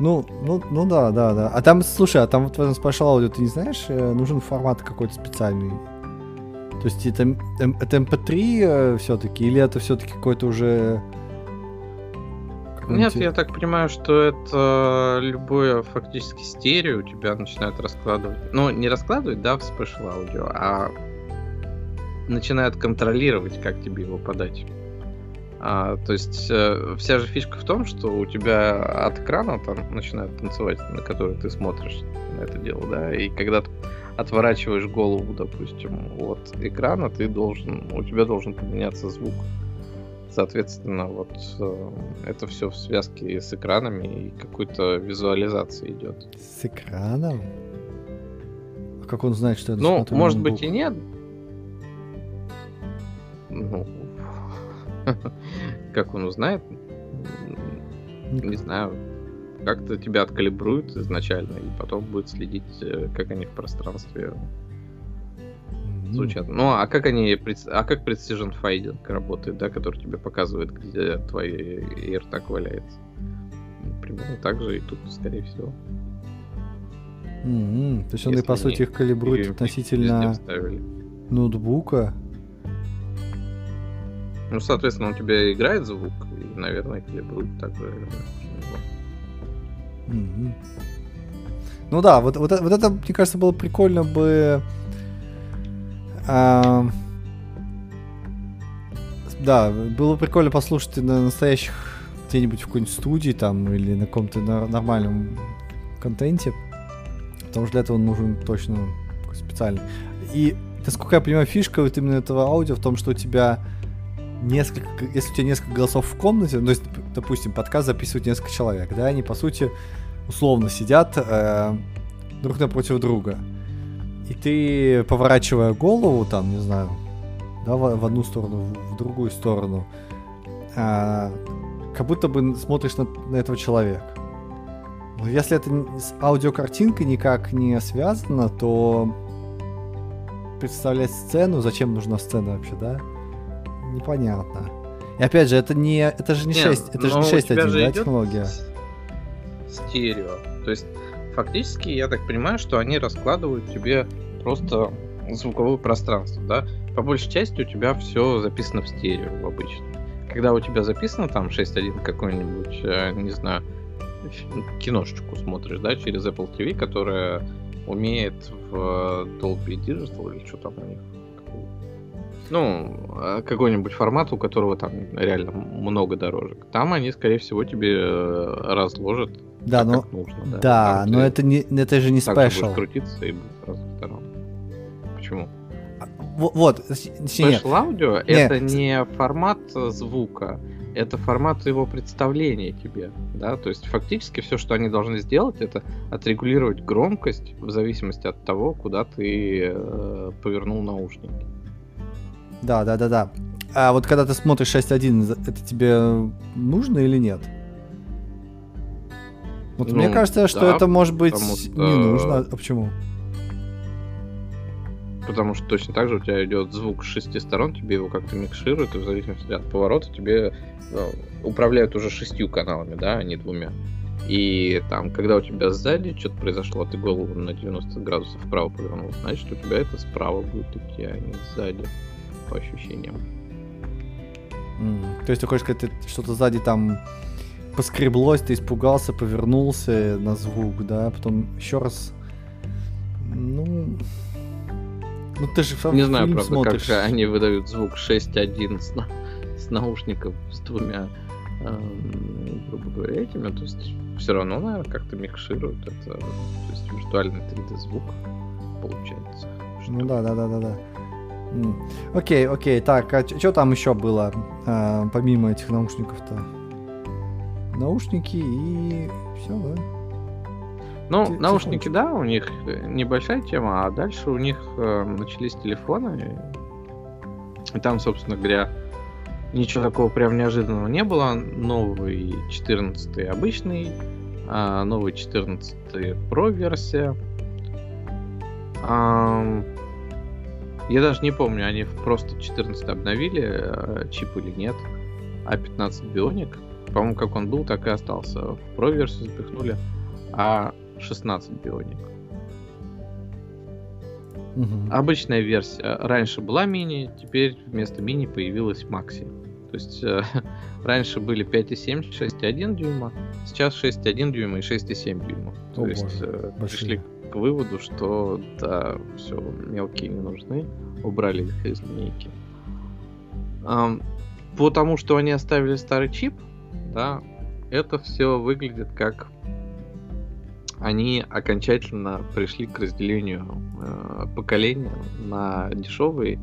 Ну, ну, ну да, да, да. А там, слушай, а там вот в этом Special аудио, ты не знаешь, э, нужен формат какой-то специальный? То есть это, это MP3 э, все-таки, или это все-таки какой-то уже нет, я так понимаю, что это любое фактически стерео у тебя начинает раскладывать. Ну, не раскладывать, да, в Special Audio, а начинает контролировать, как тебе его подать. А, то есть э, вся же фишка в том, что у тебя от экрана там начинает танцевать, на который ты смотришь на это дело, да, и когда ты отворачиваешь голову, допустим, от экрана, ты должен, у тебя должен поменяться звук. Соответственно, вот э, это все в связке с экранами и какой-то визуализацией идет. С экраном? А как он знает, что это Ну, может быть и нет. Ну, как он узнает? Не знаю. Как-то тебя откалибруют изначально, и потом будет следить, э, как они в пространстве звучат. Ну, а как они, а как Precision Finding работает, да, который тебе показывает, где твой AirTag валяется? Примерно так же и тут, скорее всего. Mm-hmm. То есть он и по сути их калибрует относительно ноутбука. Ну, соответственно, у тебя играет звук, и, наверное, калибрует так же. Mm-hmm. Ну да, вот, вот, вот это, мне кажется, было прикольно бы а, да, было прикольно послушать на настоящих где-нибудь в какой-нибудь студии там или на каком-то нормальном контенте. Потому что для этого нужен точно специальный. И, насколько я понимаю, фишка вот именно этого аудио в том, что у тебя несколько, если у тебя несколько голосов в комнате, ну, допустим, подкаст записывают несколько человек, да, они, по сути, условно сидят э, друг напротив друга. И ты, поворачивая голову, там, не знаю, да, в, в одну сторону, в другую сторону, а, как будто бы смотришь на, на этого человека. Но если это с аудиокартинкой никак не связано, то представлять сцену, зачем нужна сцена вообще, да? Непонятно. И опять же, это не, это же не Нет, 6, это же не 6.1, да, технология? Стерео. То есть фактически, я так понимаю, что они раскладывают тебе просто звуковое пространство, да? По большей части у тебя все записано в стерео обычно. Когда у тебя записано там 6.1 какой-нибудь, э, не знаю, киношечку смотришь, да, через Apple TV, которая умеет в Dolby Digital или что там у них. Ну, э, какой-нибудь формат, у которого там реально много дорожек. Там они, скорее всего, тебе э, разложат да, но... нужно. Да, да но это, не, это же не спешл. крутиться и будет сразу втором. Почему? Вот, Special аудио это не формат звука, это формат его представления тебе, да, то есть фактически все, что они должны сделать, это отрегулировать громкость в зависимости от того, куда ты э, повернул наушники. Да, да, да, да. А вот когда ты смотришь 6.1, это тебе нужно или нет? Вот ну, мне кажется, что да, это может быть что... не нужно. А почему? Потому что точно так же у тебя идет звук с шести сторон, тебе его как-то микшируют, и в зависимости от поворота тебе ну, управляют уже шестью каналами, да, а не двумя. И там, когда у тебя сзади что-то произошло, ты голову на 90 градусов вправо повернул, значит, у тебя это справа будет идти, а не сзади, по ощущениям. Mm. То есть ты хочешь сказать, что-то сзади там поскреблось, ты испугался, повернулся на звук, да, потом еще раз. Ну. Ну ты же Не знаю, правда, смотришь. как они выдают звук 6.1 с, с наушников с двумя, эм, грубо говоря, этими. То есть все равно, наверное, как-то микшируют это. То есть виртуальный 3D звук получается. Ну да, да, да, да, да. Окей, окей, так, а что там еще было, а, помимо этих наушников-то? Наушники и все, да? Ну, Т- наушники, тихонечко. да, у них небольшая тема, а дальше у них э, начались телефоны. И там, собственно говоря, ничего такого прям неожиданного не было. Новый 14 обычный, а новый 14 Pro версия. А, я даже не помню, они просто 14 обновили э, чип или нет. А 15 Bionic, по-моему, как он был, так и остался. В Pro версию запихнули, а 16 Bionic. Угу. Обычная версия раньше была мини, теперь вместо мини появилась макси. То есть э, раньше были 5,7, 6,1 дюйма, сейчас 6,1 дюйма и 6,7 дюйма. То О, есть э, пришли к выводу, что да, все, мелкие не нужны, убрали их из линейки. Um, потому что они оставили старый чип, да, это все выглядит как они окончательно пришли к разделению э, поколения на дешевые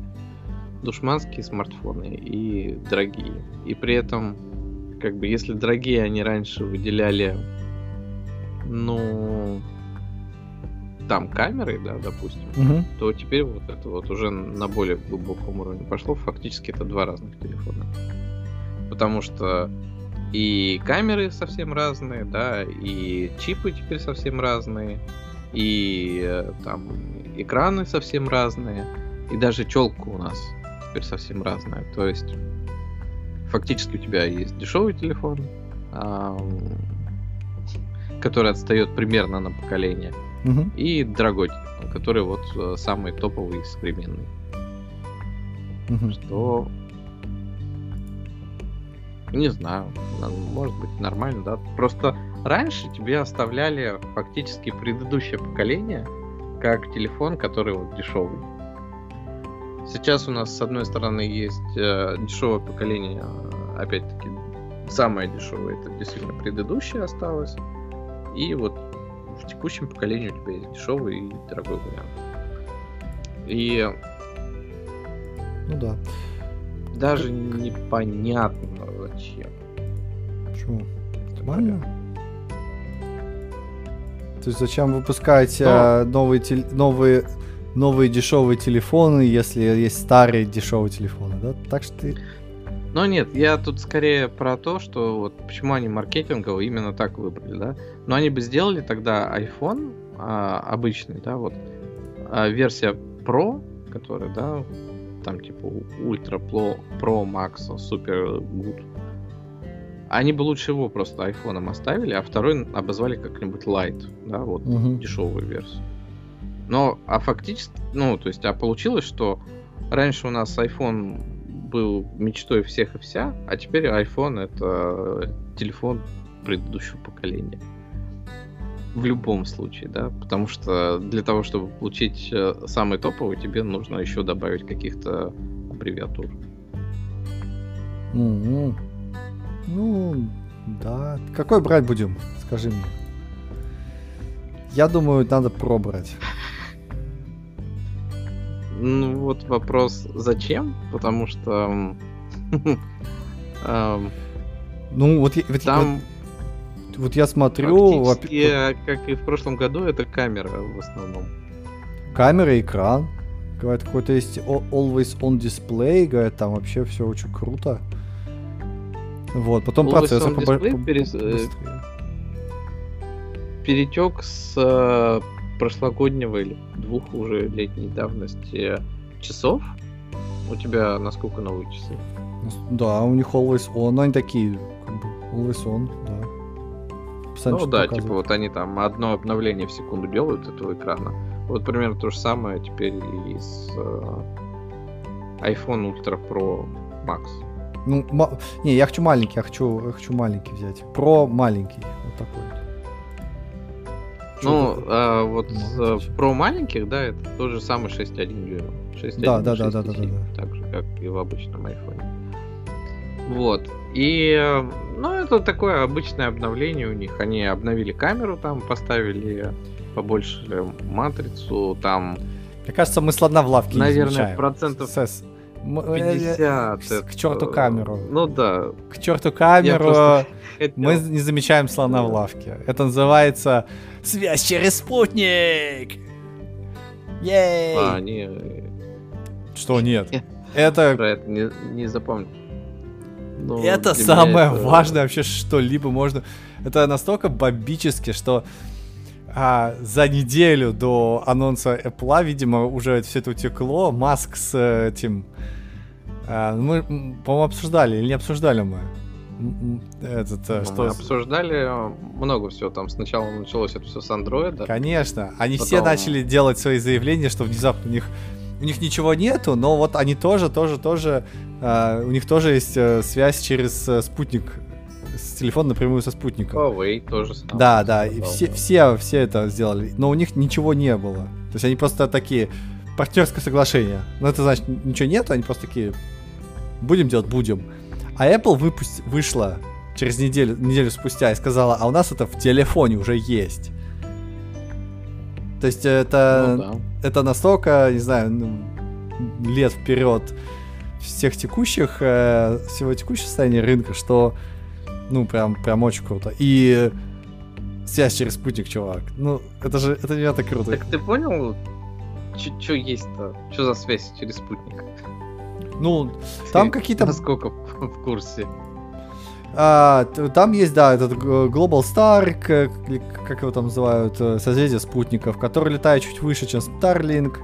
душманские смартфоны и дорогие. И при этом, как бы, если дорогие они раньше выделяли, ну, там камерой, да, допустим, угу. то теперь вот это вот уже на более глубоком уровне пошло. Фактически это два разных телефона. Потому что и камеры совсем разные, да, и чипы теперь совсем разные, и э, там экраны совсем разные, и даже челка у нас теперь совсем разная. То есть фактически у тебя есть дешевый телефон, который отстает примерно на поколение, угу. и телефон, который вот э, самый топовый и современный. Угу. Что не знаю, может быть нормально, да. Просто раньше тебе оставляли фактически предыдущее поколение как телефон, который вот дешевый. Сейчас у нас с одной стороны есть э, дешевое поколение, э, опять-таки самое дешевое, это действительно предыдущее осталось. И вот в текущем поколении у тебя есть дешевый и дорогой вариант. И... Ну да. Даже непонятно зачем. Почему? Нормально? То есть зачем выпускать Но... э, новые, тел- новые, новые дешевые телефоны, если есть старые дешевые телефоны, да? Так что ты... Но нет, я тут скорее про то, что вот почему они маркетингово именно так выбрали, да. Но они бы сделали тогда iPhone а, обычный, да, вот а, версия Pro, которая, да, там типа Ultra Pro, Pro Max, Super Good. Они бы лучше его просто айфоном оставили, а второй обозвали как-нибудь Light, да, вот угу. дешевую версию. Но, а фактически, ну, то есть, а получилось, что раньше у нас iPhone был мечтой всех и вся, а теперь iPhone это телефон предыдущего поколения. В любом случае, да, потому что для того, чтобы получить э, самый топовый, тебе нужно еще добавить каких-то аббревиатур. Mm-hmm. Ну, да. Какой брать будем? Скажи мне. Я думаю, надо пробрать. Ну, вот вопрос, зачем? Потому что... Ну, вот, вот там вот я смотрю... как и в прошлом году, это камера в основном. Камера, экран. Говорят, какой-то есть always on display, говорят, там вообще все очень круто. Вот, потом always процессор перес... Э, перетек с э, прошлогоднего или двух уже летней давности часов. У тебя насколько новые часы? Да, у них always on, они такие, как бы, always on, да ну да, типа вот они там одно обновление в секунду делают этого экрана. Вот примерно то же самое теперь и с э, iPhone Ultra Pro Max. Ну, не, я хочу маленький, я хочу, я хочу маленький взять. Про маленький, вот такой. Ну, а, вот ну, про маленьких, да, это тот же самый 6.1 дюйма. 6.1, да, да, да, да, да, да. Так же, как и в обычном iPhone. Вот. И, ну, это такое обычное обновление у них. Они обновили камеру там, поставили побольше матрицу, там... Мне кажется, мы слона в лавке Наверное, процентов... С 50. К черту камеру. Ну да. К черту камеру. Мы не замечаем слона в лавке. Это называется связь через спутник. Ей! А, не. Что нет? Это... Про это не, не запомнил. Ну, это самое это... важное вообще что-либо можно... Это настолько бомбически, что а, за неделю до анонса Apple, видимо, уже все это утекло. Маск с этим а, мы, по-моему, обсуждали или не обсуждали мы? Этот, э, ну, что... Мы обсуждали много всего. Там сначала началось это все с андроида. Конечно. Они Потом... все начали делать свои заявления, что внезапно у них у них ничего нету, но вот они тоже, тоже, тоже, э, у них тоже есть э, связь через э, спутник, с телефона напрямую со спутником. Huawei тоже. Да, да, и все, все, все это сделали, но у них ничего не было. То есть они просто такие партнерское соглашение. Но это значит ничего нет, они просто такие будем делать, будем. А Apple выпусть, вышла через неделю, неделю спустя и сказала, а у нас это в телефоне уже есть. То есть это, ну, да. это настолько, не знаю, ну, лет вперед всех текущих, э, всего текущего состояния рынка, что, ну, прям, прям очень круто. И связь через спутник, чувак. Ну, это же, это не так круто. Так ты понял, что есть-то? Что за связь через спутник? Ну, там какие-то... Насколько в курсе? А, там есть, да, этот Global Star, как, как его там называют, э, созвездие спутников, который летает чуть выше, чем Starlink,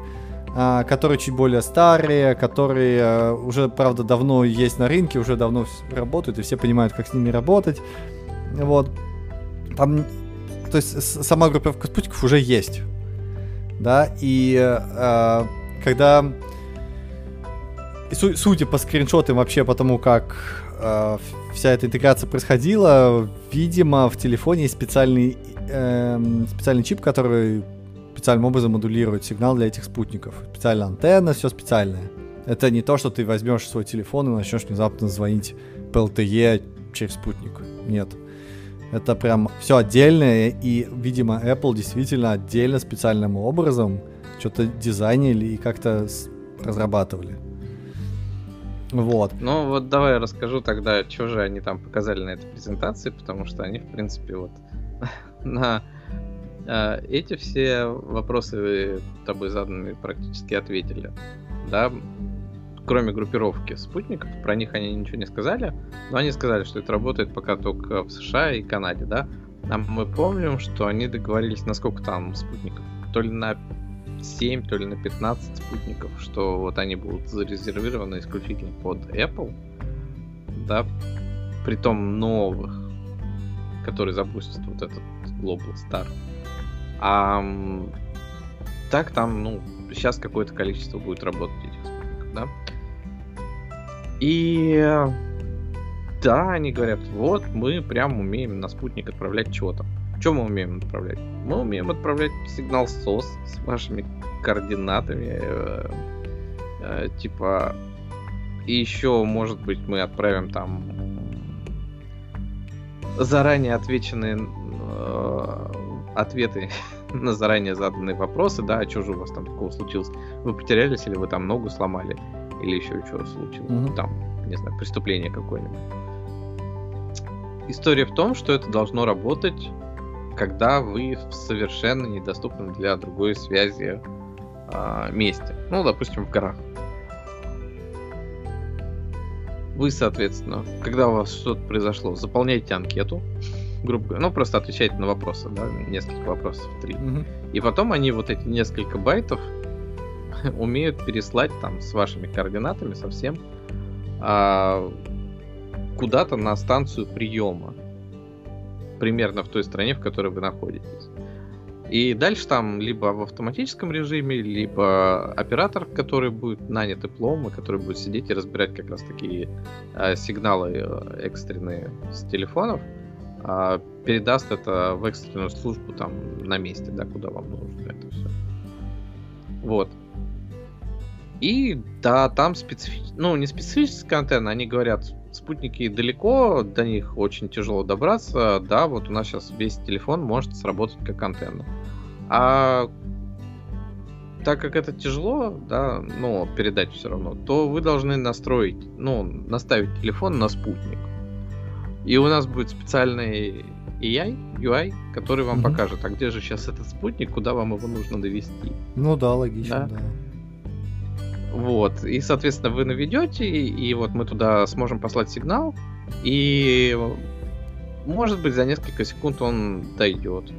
которые чуть более старые, которые а, уже, правда, давно есть на рынке, уже давно работают, и все понимают, как с ними работать. Вот. Там, то есть, сама группировка спутников уже есть. Да, и а, когда и су- судя по скриншотам вообще по тому, как э, вся эта интеграция происходила, видимо, в телефоне есть специальный, э, специальный чип, который специальным образом модулирует сигнал для этих спутников. Специальная антенна, все специальное. Это не то, что ты возьмешь свой телефон и начнешь внезапно звонить по LTE через спутник. Нет. Это прям все отдельное, и, видимо, Apple действительно отдельно специальным образом что-то дизайнили и как-то разрабатывали. Вот. Ну вот давай я расскажу тогда, что же они там показали на этой презентации, потому что они, в принципе, вот на эти все вопросы тобой заданные практически ответили. Да, кроме группировки спутников, про них они ничего не сказали, но они сказали, что это работает пока только в США и Канаде, да. А мы помним, что они договорились на сколько там спутников? То ли на 7, то ли на 15 спутников, что вот они будут зарезервированы исключительно под Apple, да, при том новых, которые запустят вот этот Global Star. А так там, ну, сейчас какое-то количество будет работать этих спутников, да. И да, они говорят, вот мы прям умеем на спутник отправлять чего-то. Что мы умеем отправлять? Мы умеем отправлять сигнал SOS с вашими координатами. Э, э, типа. И еще, может быть, мы отправим там заранее отвеченные э, ответы на заранее заданные вопросы, да, а что же у вас там такого случилось? Вы потерялись или вы там ногу сломали? Или еще что случилось? Mm-hmm. Там, не знаю, преступление какое-нибудь. История в том, что это должно работать когда вы в совершенно недоступном для другой связи а, месте. Ну, допустим, в горах. Вы, соответственно, когда у вас что-то произошло, заполняете анкету, грубо говоря, ну, просто отвечаете на вопросы, да, несколько вопросов, три. Угу. И потом они вот эти несколько байтов умеют переслать там с вашими координатами совсем а, куда-то на станцию приема примерно в той стране, в которой вы находитесь. И дальше там либо в автоматическом режиме, либо оператор, который будет нанят диплом, и который будет сидеть и разбирать как раз такие э, сигналы экстренные с телефонов, э, передаст это в экстренную службу там на месте, да, куда вам нужно это все. Вот. И да, там специфический, ну не специфический контент, они говорят, спутники далеко, до них очень тяжело добраться. Да, вот у нас сейчас весь телефон может сработать как антенна. А так как это тяжело, да, но передать все равно, то вы должны настроить, ну, наставить телефон на спутник. И у нас будет специальный AI, UI, который вам mm-hmm. покажет, а где же сейчас этот спутник, куда вам его нужно довести. Ну да, логично, да. да. Вот. И, соответственно, вы наведете, и вот мы туда сможем послать сигнал, и может быть за несколько секунд он дойдет.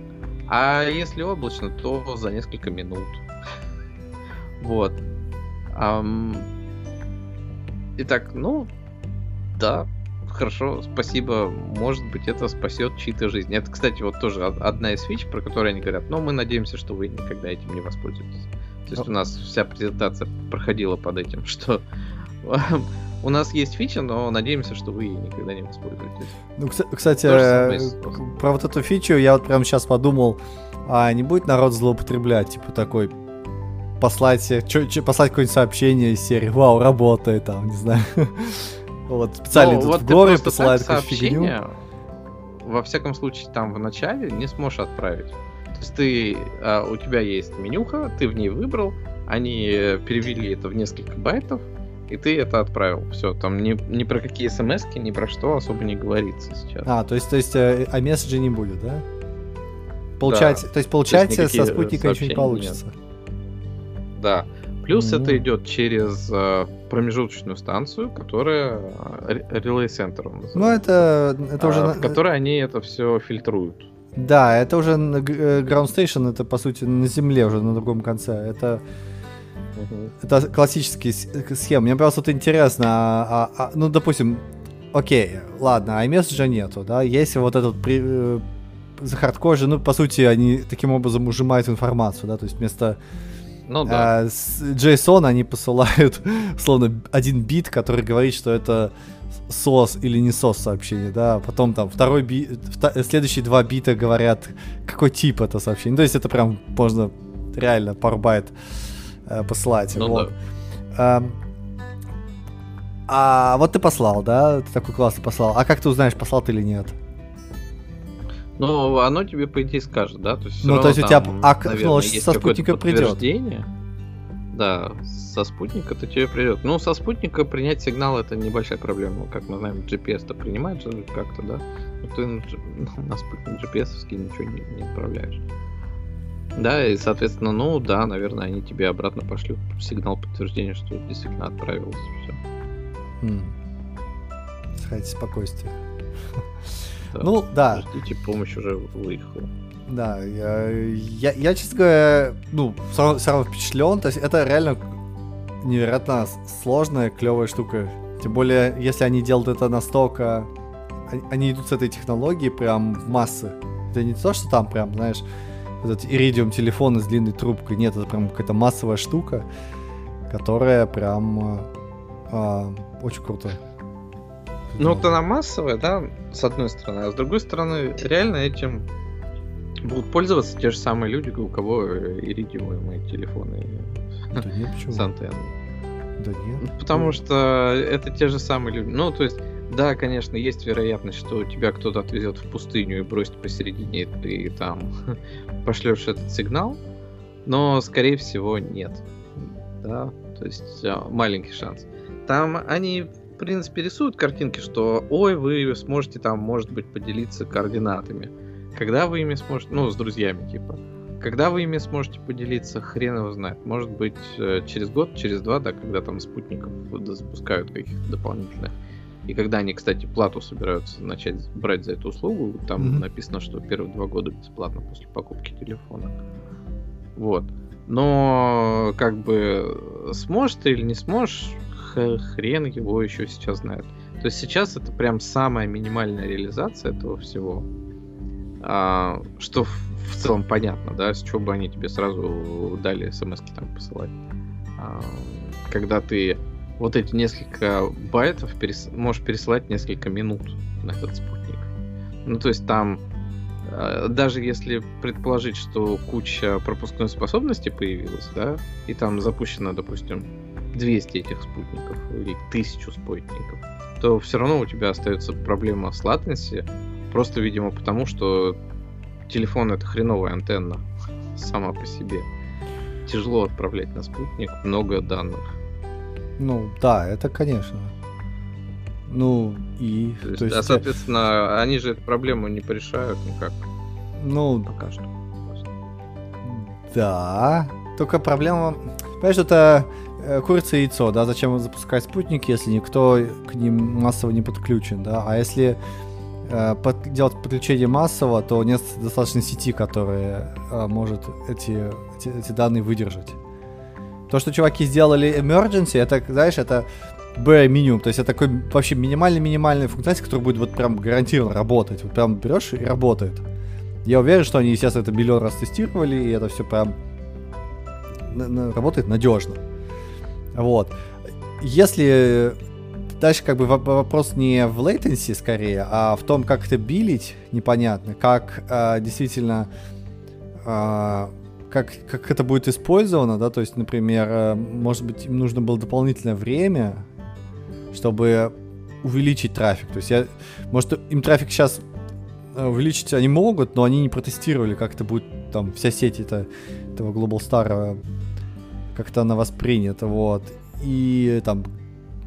А если облачно, то за несколько минут. Вот. Итак, ну, да, хорошо, спасибо. Может быть, это спасет чьи-то жизни. Это, кстати, вот тоже одна из фич, про которую они говорят. Но мы надеемся, что вы никогда этим не воспользуетесь. То есть у нас вся презентация проходила под этим, что у нас есть фича, но надеемся, что вы ей никогда не воспользуетесь. Ну, кстати, э, про вот эту фичу я вот прямо сейчас подумал, а не будет народ злоупотреблять, типа такой послать, чё, чё, послать какое-нибудь сообщение из серии «Вау, работает», там, не знаю. вот специально ну, идут вот в горы, посылают какую-то фигню. Во всяком случае, там в начале не сможешь отправить есть ты, а, у тебя есть менюха, ты в ней выбрал, они перевели это в несколько байтов, и ты это отправил. Все, там ни, ни про какие смс ни про что особо не говорится сейчас. А, то есть, то есть, э, а месседжи не будет, да? Получать, да. то есть получать то есть со спутника ничего не получится. Нет. Да. Плюс mm-hmm. это идет через э, промежуточную станцию, которая Relay Center. Ну, это, это уже... А, в которой они это все фильтруют. Да, это уже э, Ground Station, это по сути на земле уже на другом конце. Это uh это классические схемы. Мне просто вот интересно, а, а, а, ну допустим, окей, ладно, а месседжа нету, да, если вот этот при, э, захардкожи, ну по сути они таким образом ужимают информацию, да, то есть вместо ну, да. а, с JSON они посылают словно один бит, который говорит, что это SOS или не SOS сообщение, да, потом там второй би... следующие два бита говорят, какой тип это сообщение. Ну, то есть это прям можно реально пару байт э, послать. Ну, вот. да. А, а вот ты послал, да? Ты такой классный послал. А как ты узнаешь, послал ты или нет? Ну, оно тебе, по идее, скажет, да? То есть, ну, то есть у тебя... А, наверное, ну, со спутника придет. Да, со спутника то тебе придет. Ну, со спутника принять сигнал это небольшая проблема. Как мы знаем, GPS-то принимает как-то, да? Но ты на спутник GPS ничего не, не отправляешь. Да, и, соответственно, ну да, наверное, они тебе обратно пошлют сигнал подтверждения, что действительно отправилось все. Хм. Сходите спокойствие. Да, ну, да. Ждите, помощь уже выехала. Да, я, я, я честно говоря, ну, все равно впечатлен. То есть это реально невероятно сложная, клевая штука. Тем более, если они делают это настолько... Они идут с этой технологией прям в массы. Это не то, что там прям, знаешь, этот иридиум телефон с длинной трубкой. Нет, это прям какая-то массовая штука, которая прям э, очень круто. Ну, вот она массовая, да, с одной стороны, а с другой стороны, реально этим будут пользоваться те же самые люди, у кого иридиумные телефоны да нет, почему? с антенной. Да нет. Потому что это те же самые люди. Ну, то есть, да, конечно, есть вероятность, что тебя кто-то отвезет в пустыню и бросит посередине, и ты там пошлешь этот сигнал, но, скорее всего, нет. Да, то есть маленький шанс. Там они, в принципе, рисуют картинки, что, ой, вы сможете там, может быть, поделиться координатами. Когда вы ими сможете, ну, с друзьями, типа. Когда вы ими сможете поделиться, хрен его знает. Может быть, э, через год, через два, да, когда там спутников запускают каких-то дополнительных. И когда они, кстати, плату собираются начать брать за эту услугу, там mm-hmm. написано, что первые два года бесплатно после покупки телефона. Вот. Но как бы сможешь ты или не сможешь, хрен его еще сейчас знает. То есть сейчас это прям самая минимальная реализация этого всего. А, что в целом понятно, да, с чего бы они тебе сразу дали смс там посылать. А, когда ты вот эти несколько байтов перес... можешь пересылать несколько минут на этот спутник. Ну, то есть там а, даже если предположить, что куча пропускной способности появилась, да, и там запущено, допустим, 200 этих спутников или 1000 спутников, то все равно у тебя остается проблема с латенси, просто, видимо, потому что телефон это хреновая антенна сама по себе. Тяжело отправлять на спутник много данных. Ну, да, это конечно. Ну, и... То есть, то есть, а, соответственно, они же эту проблему не порешают никак. Ну... Пока что. Да, только проблема... Понимаешь, это курица и яйцо, да, зачем запускать спутники, если никто к ним массово не подключен, да, а если э, под, делать подключение массово, то нет достаточно сети, которая э, может эти, эти, эти данные выдержать. То, что чуваки сделали emergency, это, знаешь, это bare минимум, то есть это такой вообще минимальный-минимальный функциональность, который будет вот прям гарантированно работать. Вот прям берешь и работает. Я уверен, что они, естественно, это миллион раз тестировали, и это все прям работает надежно. Вот. Если дальше как бы вопрос не в latency скорее, а в том, как это билить, непонятно, как э, действительно э, как, как это будет использовано, да, то есть, например, э, может быть, им нужно было дополнительное время, чтобы увеличить трафик. То есть, я, может, им трафик сейчас э, увеличить они могут, но они не протестировали, как это будет там вся сеть это, этого Global Star, как-то она воспринята, вот. И там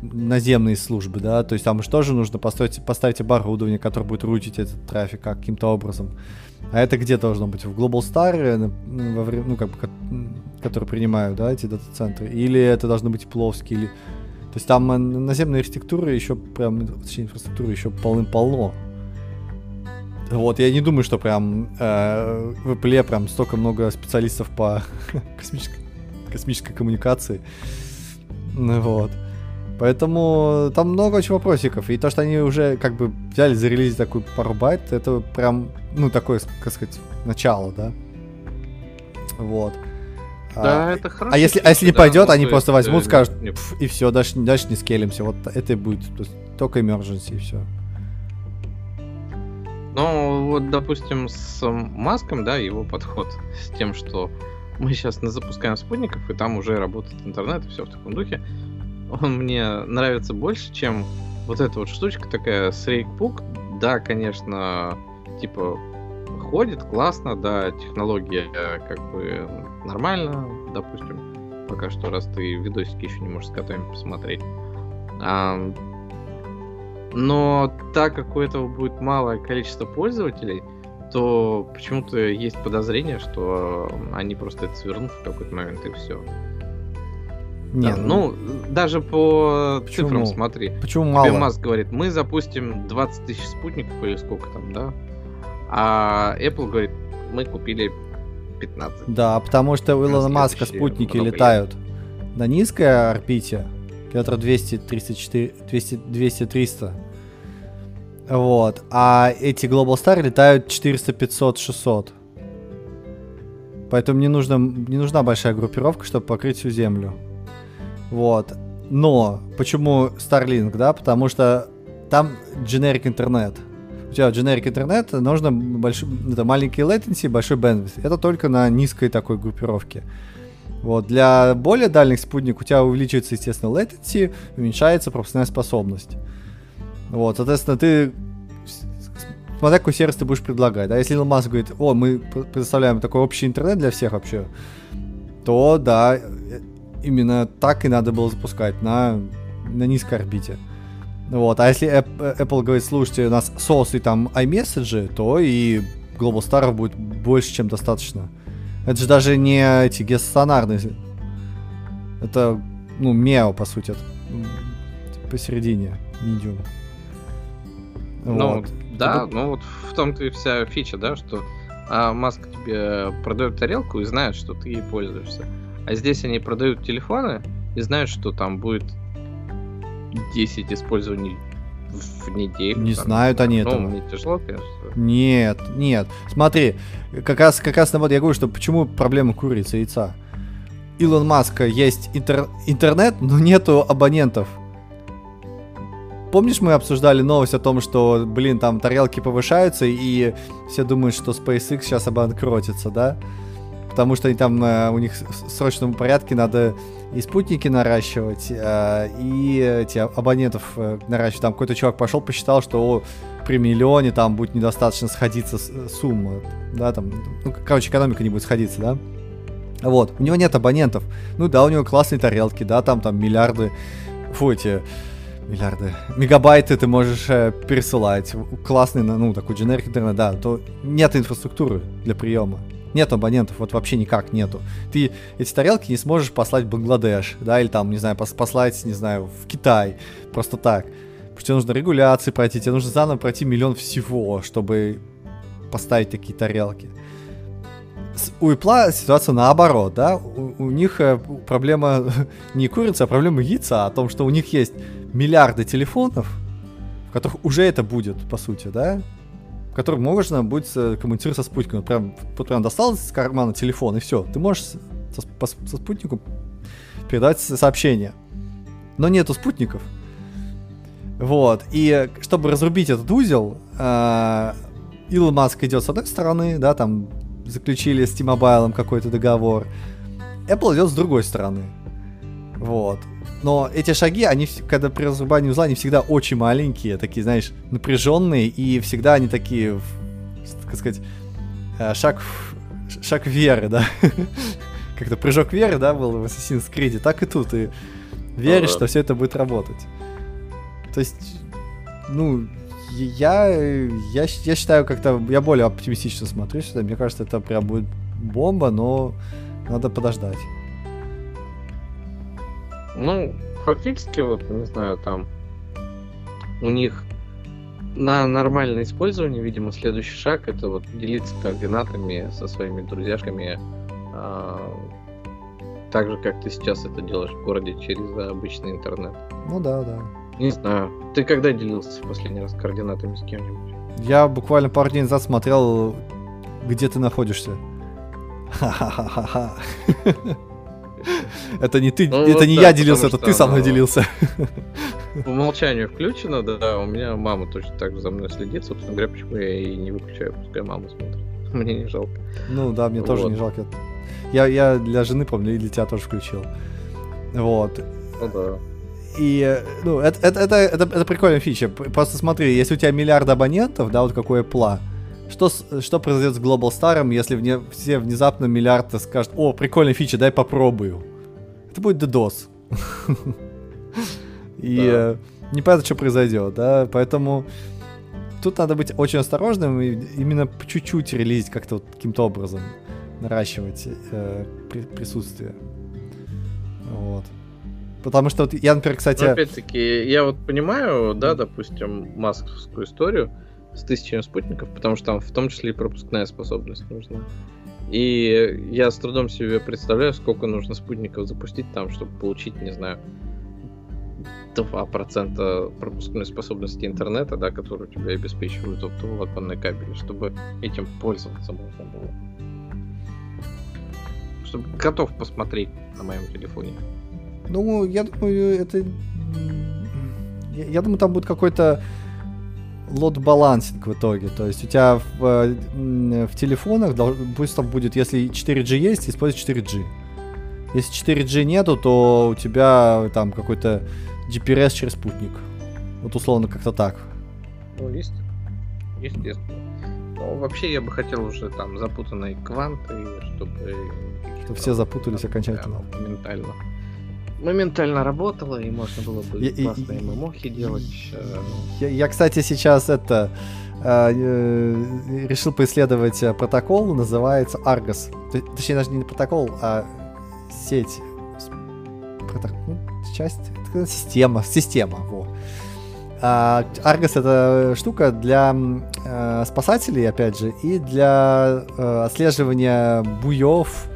наземные службы, да, то есть там же нужно построить, поставить оборудование, которое будет рутить этот трафик каким-то образом. А это где должно быть? В Global Star, ну, во время, ну, как бы, которые принимают, да, эти дата-центры? Или это должно быть Пловский? Или... То есть там наземной архитектуры еще прям, точнее, инфраструктуры еще полным-полно. Вот, я не думаю, что прям э, в Apple прям столько много специалистов по космической, космической коммуникации. Вот. Поэтому там много очень вопросиков. И то, что они уже как бы взяли, зарелизить такую пару байт, это прям, ну, такое, как сказать, начало, да. Вот. Да, а, это хорошо. А если, а если не да, пойдет, они просто возьмут, это, скажут, не... и все, дальше, дальше не скелимся. Вот это и будет. То есть, только emergency и все. Ну, вот, допустим, с Маском, да, его подход с тем, что мы сейчас запускаем спутников, и там уже работает интернет, и все в таком духе он мне нравится больше, чем вот эта вот штучка такая с рейкпук. Да, конечно, типа ходит классно, да, технология как бы нормально, допустим, пока что, раз ты видосики еще не можешь с котами посмотреть. А, но так как у этого будет малое количество пользователей, то почему-то есть подозрение, что они просто это свернут в какой-то момент и все. Не, да, ну, ну, даже по почему? цифрам смотри. Почему мало? Тебе Маск говорит, мы запустим 20 тысяч спутников или сколько там, да? А Apple говорит, мы купили 15. Да, потому что у Илона Маска спутники летают лет. на низкой орбите, километра 200, 304, 200, 200, 300. Вот. А эти Global Star летают 400, 500, 600. Поэтому не, нужно, не нужна большая группировка, чтобы покрыть всю Землю. Вот. Но почему Starlink, да? Потому что там generic интернет. У тебя generic интернет, нужно большой, это маленький latency, большой bandwidth. Это только на низкой такой группировке. Вот. Для более дальних спутников у тебя увеличивается, естественно, latency, уменьшается пропускная способность. Вот, соответственно, ты смотря какой сервис ты будешь предлагать. Да, если Elon Musk говорит, о, мы предоставляем такой общий интернет для всех вообще, то да, именно так и надо было запускать на, на низкой орбите. Вот, а если Apple говорит, слушайте, у нас SOS и там iMessage, то и Global Star будет больше, чем достаточно. Это же даже не эти геостационарные. Это, ну, мео, по сути. Это, посередине, медиум. Ну, вот. да, это... ну вот в том-то и вся фича, да, что а, Маск тебе продает тарелку и знает, что ты ей пользуешься. А здесь они продают телефоны и знают, что там будет 10 использований в неделю. Не там, знают они ну, этого. мне тяжело, конечно. Нет, нет. Смотри, как раз, как раз вот я говорю, что почему проблема курицы и яйца. Илон Маска есть интер- интернет, но нету абонентов. Помнишь, мы обсуждали новость о том, что, блин, там тарелки повышаются, и все думают, что SpaceX сейчас обанкротится, да? Потому что они там, э, у них в срочном порядке надо и спутники наращивать, э, и эти абонентов э, наращивать. Там какой-то чувак пошел, посчитал, что о, при миллионе там будет недостаточно сходиться сумма, да, там, ну, короче, экономика не будет сходиться, да? Вот, у него нет абонентов. Ну да, у него классные тарелки, да, там, там миллиарды, фу, эти миллиарды, мегабайты ты можешь э, пересылать. Классный, ну, такой generic интернет, да, то нет инфраструктуры для приема. Нет абонентов, вот вообще никак нету. Ты эти тарелки не сможешь послать в Бангладеш, да, или там, не знаю, пос- послать, не знаю, в Китай, просто так. Потому что тебе нужно регуляции пройти, тебе нужно заново пройти миллион всего, чтобы поставить такие тарелки. У Apple ситуация наоборот, да, у, у них э, проблема не курица, а проблема яйца, о том, что у них есть миллиарды телефонов, в которых уже это будет, по сути, да, в которых можно будет э, коммуницировать со спутником. Прям, прям достал из кармана телефон, и все, ты можешь со, по- со спутнику передать сообщение. Но нету спутников. Вот, и чтобы разрубить этот узел, э, Илон Маск идет с одной стороны, да, там заключили с T-Mobile какой-то договор. Apple идет с другой стороны. Вот. Но эти шаги, они, когда при разрубании узла, они всегда очень маленькие, такие, знаешь, напряженные, и всегда они такие, так сказать, э, шаг, шаг веры, да. Как-то прыжок веры, да, был в Assassin's Creed, так и тут, и веришь, что все это будет работать. То есть, ну, я, я, я считаю, как-то я более оптимистично смотрю сюда. Мне кажется, это прям будет бомба, но надо подождать. Ну, фактически, вот, не знаю, там у них на нормальное использование, видимо, следующий шаг это вот делиться координатами со своими друзьяшками, а, так же, как ты сейчас это делаешь в городе через обычный интернет. Ну да, да. Не знаю, ты когда делился в последний раз координатами с кем-нибудь? Я буквально пару дней назад смотрел, где ты находишься. Ха-ха-ха-ха. Это не ты, Ну это вот не да, я делился, это ты со мной делился. По умолчанию включено, да, у меня мама точно так же за мной следит, собственно говоря, почему я и не выключаю, пускай мама смотрит. Мне не жалко. Ну да, мне тоже Вот. не жалко. Я, я для жены, помню, и для тебя тоже включил. Вот. Ну да. И, ну, это, это, это, это, это прикольная фича. Просто смотри, если у тебя миллиард абонентов, да, вот какое пла, что, что произойдет с Global Star, если вне, все внезапно миллиард скажут, о, прикольная фича, дай попробую. Это будет DDoS. И э, непонятно, что произойдет, да, поэтому тут надо быть очень осторожным и именно по чуть-чуть релизить как-то вот каким-то образом, наращивать э, при- присутствие. Вот. Потому что вот я, например, кстати... Но опять-таки, я вот понимаю, да, допустим, масковскую историю с тысячами спутников, потому что там в том числе и пропускная способность нужна. И я с трудом себе представляю, сколько нужно спутников запустить там, чтобы получить, не знаю, 2% пропускной способности интернета, да, который у тебя обеспечивают оптоволоконные кабели, чтобы этим пользоваться можно было. Чтобы готов посмотреть на моем телефоне. Ну, я думаю, это... я думаю, там будет какой-то лот-балансинг в итоге. То есть у тебя в, э, в телефонах пусть там будет, если 4G есть, используй 4G. Если 4G нету, то у тебя там какой-то GPRS через спутник. Вот условно как-то так. Ну, есть. Естественно. Ну, вообще, я бы хотел уже там запутанные кванты, чтобы... Чтобы все запутались окончательно. Прямо Моментально. Моментально работало, и можно было бы и- классные и- мемохи делать. Я, я, кстати, сейчас это э, э, решил поисследовать э, протокол, называется Argos. То- Точнее, даже не протокол, а сеть. С- прото- ну, часть, система, система, во. А, Argos это штука для э, спасателей, опять же, и для э, отслеживания буев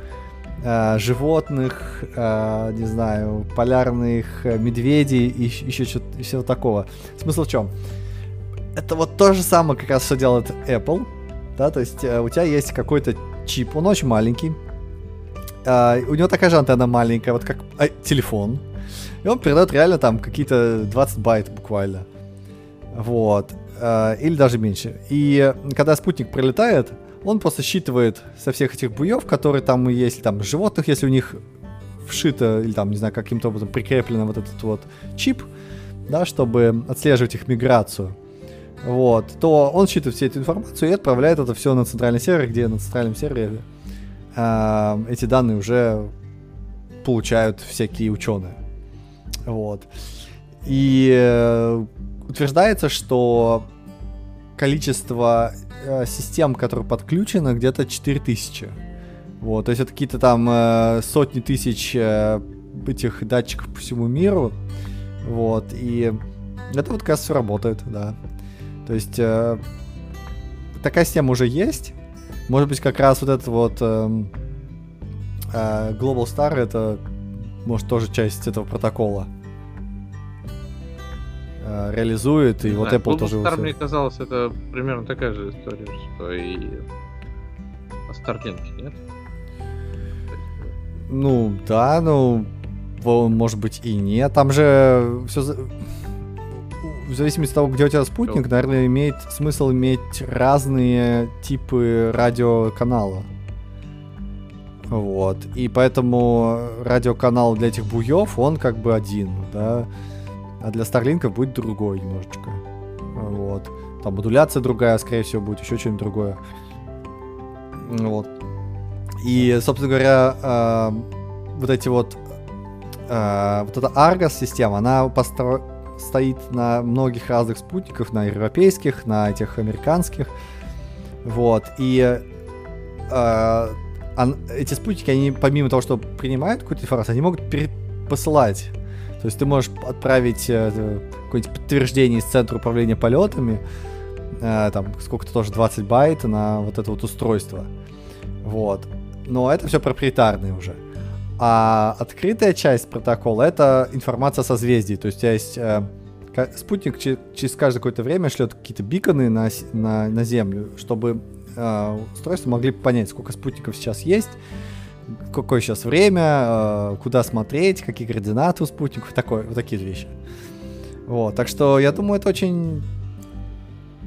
э, животных, э, не знаю, полярных э, медведей и еще что-то всего такого. Смысл в чем? Это вот то же самое, как раз что делает Apple, да, то есть у тебя есть какой-то чип, он очень маленький, у него такая же антенна маленькая, вот как э, телефон, и он передает реально там какие-то 20 байт буквально, вот, или даже меньше. И когда спутник пролетает, он просто считывает со всех этих буев, которые там есть, там, животных, если у них вшито, или там, не знаю, каким-то образом прикреплено вот этот вот чип, да, чтобы отслеживать их миграцию, вот, то он считывает всю эту информацию и отправляет это все на центральный сервер, где на центральном сервере э, эти данные уже получают всякие ученые. Вот. И э, утверждается, что количество э, систем, которые подключены, где-то 4000. Вот, то есть это какие-то там э, сотни тысяч э, этих датчиков по всему миру. Вот, и это вот как раз все работает, да. То есть э, такая система уже есть. Может быть, как раз вот этот вот э, э, Global Star это может тоже часть этого протокола реализует, и Не вот знаю, Apple тоже... Star, мне казалось, это примерно такая же история, что и на Starlink, нет? Ну, да, ну, может быть и нет. Там же все в зависимости от того, где у тебя спутник, наверное, имеет смысл иметь разные типы радиоканала. Вот. И поэтому радиоканал для этих буев, он как бы один, да. А для Старлинков будет другой немножечко. Вот. Там модуляция другая, скорее всего, будет еще что-нибудь другое. Вот. И, собственно говоря, э, вот эти вот э, вот эта Argos система, она постро- стоит на многих разных спутниках, на европейских, на этих американских, вот. И э, ан- эти спутники, они помимо того, что принимают какую-то информацию, они могут перепосылать. То есть ты можешь отправить э, какое-нибудь подтверждение из центра управления полетами, э, там сколько-то тоже 20 байт на вот это вот устройство. Вот. Но это все проприетарное уже. А открытая часть протокола это информация о созвездии. То есть у тебя есть э, спутник че- через каждое какое-то время шлет какие-то биконы на, на, на Землю, чтобы э, устройства могли понять, сколько спутников сейчас есть, какое сейчас время, э, куда смотреть, какие координаты у спутников, такое, вот такие вещи. Вот, так что я думаю, это очень,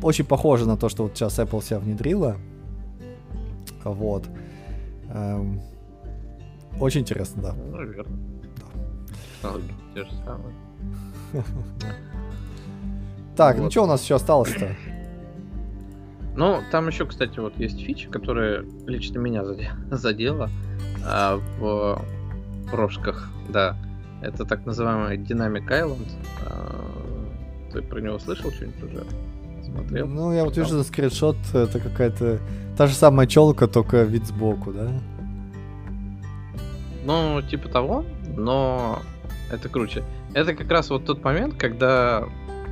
очень похоже на то, что вот сейчас Apple себя внедрила. Вот. Эм, очень интересно, да. Ну, наверное. Технологии те же самые. Так, ну что у нас еще осталось-то? Ну, там еще, кстати, вот есть фича, которая лично меня заде- задела а, в прошках, да. Это так называемый Dynamic Island. А, ты про него слышал что-нибудь уже? Смотрел? Ну, я вот вижу скриншот, это какая-то та же самая челка, только вид сбоку, да? Ну, типа того, но это круче. Это как раз вот тот момент, когда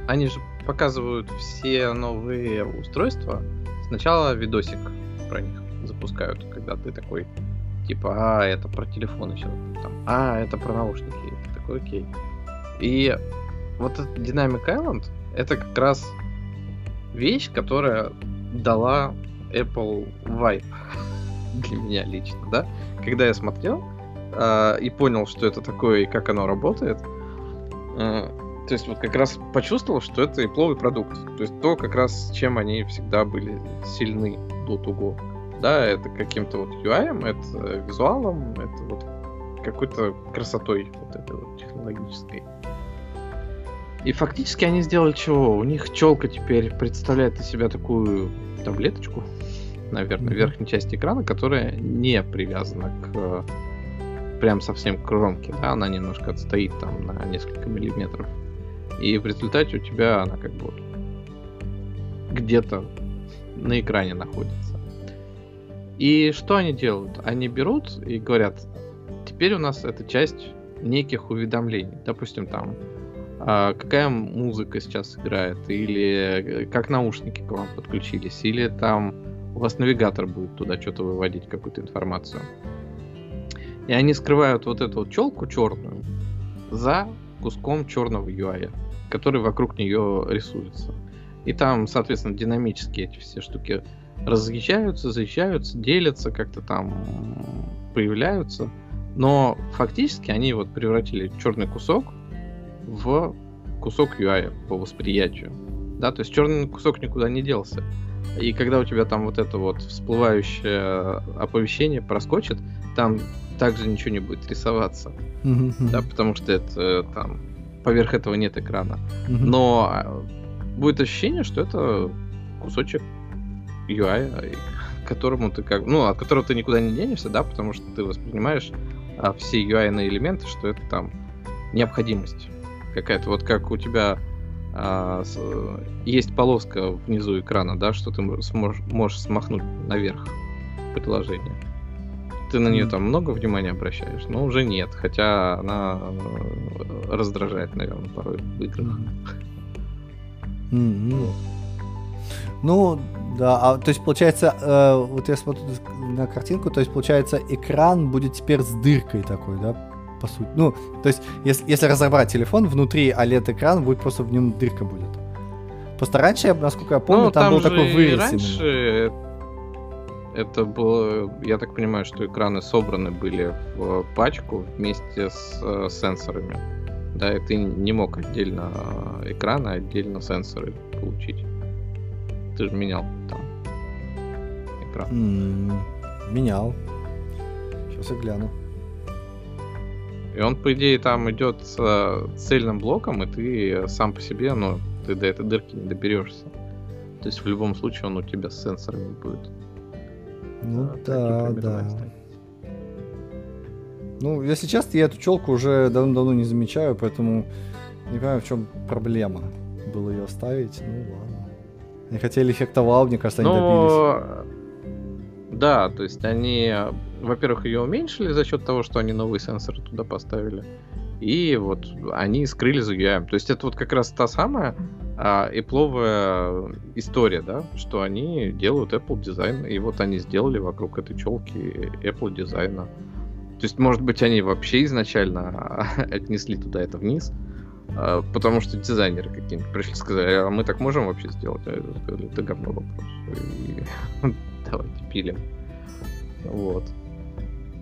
они же показывают все новые устройства. Сначала видосик про них запускают, когда ты такой, типа, а, это про телефон еще, там, а, это про наушники, и такой, окей. И вот этот Dynamic Island, это как раз вещь, которая дала Apple vibe для меня лично, да? Когда я смотрел, а, и понял, что это такое и как оно работает, а, то есть вот как раз почувствовал, что это ипловый продукт. То есть то, как раз чем они всегда были сильны до того. Да, это каким-то вот UI, это визуалом, это вот какой-то красотой вот этой вот технологической. И фактически они сделали чего? У них челка теперь представляет из себя такую таблеточку, наверное, в верхней части экрана, которая не привязана к прям совсем к кромке, да, она немножко отстоит там на несколько миллиметров. И в результате у тебя она как бы где-то на экране находится. И что они делают? Они берут и говорят, теперь у нас это часть неких уведомлений. Допустим, там, а, какая музыка сейчас играет, или э, как наушники к вам подключились, или там у вас навигатор будет туда что-то выводить, какую-то информацию. И они скрывают вот эту вот челку черную за куском черного UI, который вокруг нее рисуется. И там, соответственно, динамически эти все штуки разъезжаются, заезжаются, делятся, как-то там появляются. Но фактически они вот превратили черный кусок в кусок UI по восприятию. Да, то есть черный кусок никуда не делся. И когда у тебя там вот это вот всплывающее оповещение проскочит, там также ничего не будет рисоваться. Да, потому что это там поверх этого нет экрана. Но а, будет ощущение, что это кусочек UI, к которому ты как, ну, от которого ты никуда не денешься, да, потому что ты воспринимаешь а, все UI элементы, что это там необходимость какая-то. Вот как у тебя а, с, есть полоска внизу экрана, да, что ты сможешь, можешь смахнуть наверх приложение. Ты на нее там много внимания обращаешь, но уже нет, хотя она э, раздражает, наверное, порой в играх. Mm-hmm. Ну, да, а то есть получается, э, вот я смотрю на картинку, то есть получается экран будет теперь с дыркой такой, да, по сути. Ну, то есть если, если разобрать телефон, внутри OLED-экран будет просто в нем дырка будет. Просто раньше, насколько я помню, ну, там, там был такой вырез. Раньше это было, я так понимаю, что экраны собраны были в пачку вместе с э, сенсорами. Да, и ты не мог отдельно экраны, отдельно сенсоры получить. Ты же менял там экран. Mm, менял. Сейчас я гляну. И он, по идее, там идет с э, цельным блоком, и ты сам по себе, ну, ты до этой дырки не доберешься. То есть в любом случае он у тебя с сенсорами будет. Ну да, да. Ну, если честно, я эту челку уже давно-давно не замечаю, поэтому не понимаю, в чем проблема. Было ее оставить, ну ладно. Они хотели эффекта вау, мне кажется, они Но... добились. Да, то есть они, во-первых, ее уменьшили за счет того, что они новые сенсоры туда поставили. И вот они скрыли за UI. То есть это вот как раз та самая а, Apple история, да, что они делают Apple дизайн, и вот они сделали вокруг этой челки Apple дизайна. То есть, может быть, они вообще изначально отнесли туда это вниз, а, потому что дизайнеры какие-нибудь пришли и сказали, а мы так можем вообще сделать? А я сказали, это говно вопрос. Давайте пилим. Вот.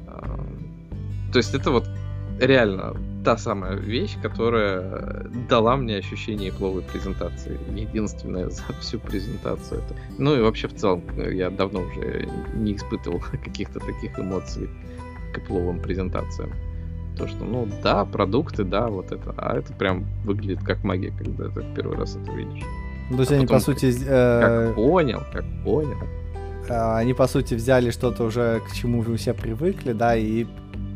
А, то есть это вот реально та самая вещь, которая дала мне ощущение пловой презентации. Единственное за всю презентацию. Это... Ну и вообще в целом я давно уже не испытывал каких-то таких эмоций к пловым презентациям. То, что, ну да, продукты, да, вот это. А это прям выглядит как магия, когда ты первый раз это видишь. Ну, то есть а они, по сути... Э... Как понял, как понял. А, они, по сути, взяли что-то уже, к чему вы все привыкли, да, и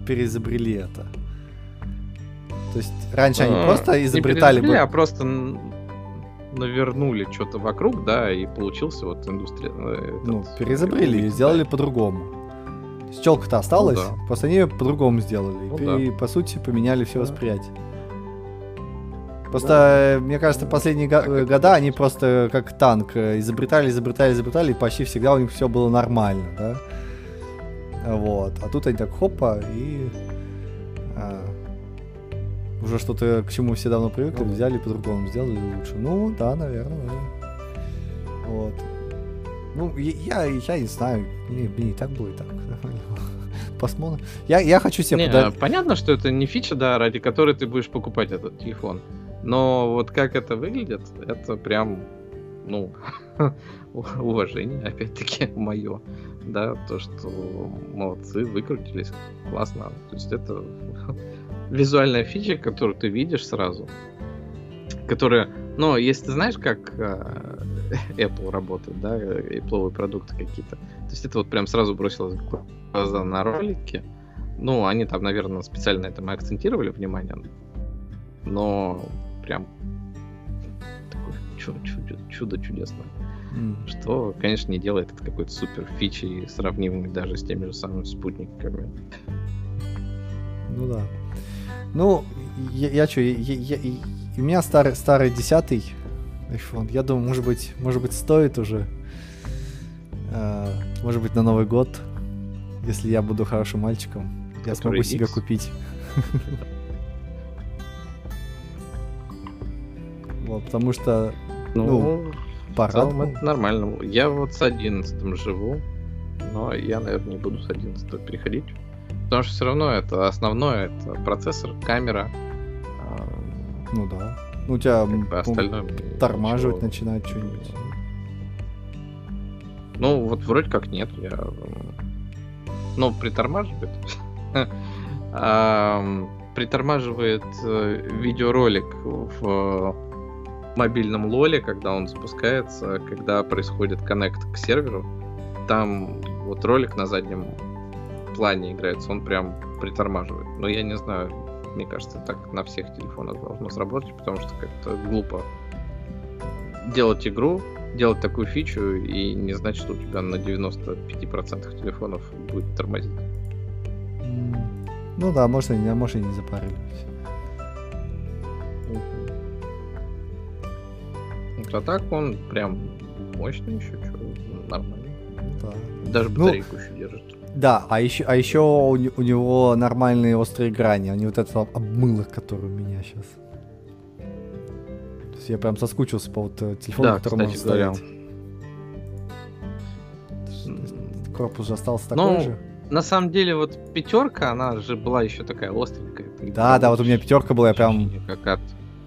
переизобрели это. То есть раньше они а, просто изобретали бы... а просто навернули что-то вокруг, да, и получился вот индустрия. Э, ну, переизобрели и сделали по-другому. Челка-то осталась, ну, да. просто они ее по-другому сделали. Ну, и, да. по сути, поменяли все да. восприятие. Просто, да. Э, мне кажется, последние го- э, года они просто как танк изобретали, изобретали, изобретали, и почти всегда у них все было нормально, да. Вот. А тут они так хопа и а, уже что-то, к чему все давно привыкли, ну, взяли по-другому, сделали лучше. Ну, да, наверное. Вот. Ну, я, я не знаю, мне, мне и так будет так. Посмотрим. Я, я хочу себе не, подать... Понятно, что это не фича, да, ради которой ты будешь покупать этот телефон. Но вот как это выглядит, это прям, ну, уважение, опять-таки, мое. Да, то, что молодцы, выкрутились, классно. То есть это визуальная фича, которую ты видишь сразу, которая, ну, если ты знаешь, как э, Apple работает, да, Apple продукты какие-то, то есть это вот прям сразу бросилось в глаза на ролике. Ну, они там, наверное, специально этому акцентировали внимание, но прям такое чудо, чудо, чудо чудесное. Mm. Что, конечно, не делает это какой-то супер фичей, сравнимый даже с теми же самыми спутниками. Ну да. Ну, я, я что, я, я, я, у меня старый, старый десятый iPhone. Я думаю, может быть, может быть, стоит уже. Э, может быть, на Новый год, если я буду хорошим мальчиком, я смогу X. себе купить. Вот, потому что, ну, ну пора. Это нормально. Я вот с 11 живу, но я, наверное, не буду с 11 переходить. Потому что все равно это основное, это процессор, камера. Ну да. Ну, у тебя как остальное тормаживать ничего. начинает что-нибудь. Ну, вот вроде как нет. Я... Ну, притормаживает. Притормаживает э, видеоролик в мобильном лоле, когда он запускается, когда происходит коннект к серверу. Там вот ролик на заднем плане играется, он прям притормаживает. Но я не знаю, мне кажется, так на всех телефонах должно сработать, потому что как-то глупо делать игру, делать такую фичу и не знать, что у тебя на 95% телефонов будет тормозить. Ну да, может, они, а может, и не запарились. А так он прям мощный еще, что нормально. Да. Даже ну, батарейку ну, еще держит. Да, а еще, а еще у, у него нормальные острые грани, а не вот это обмылок, который у меня сейчас. То есть я прям соскучился по вот э, телефону, да, который можно ставить. Корпус же остался такой ну, же. На самом деле, вот пятерка, она же была еще такая остренькая. Да, да, вот у меня пятерка была, я прям. Как от...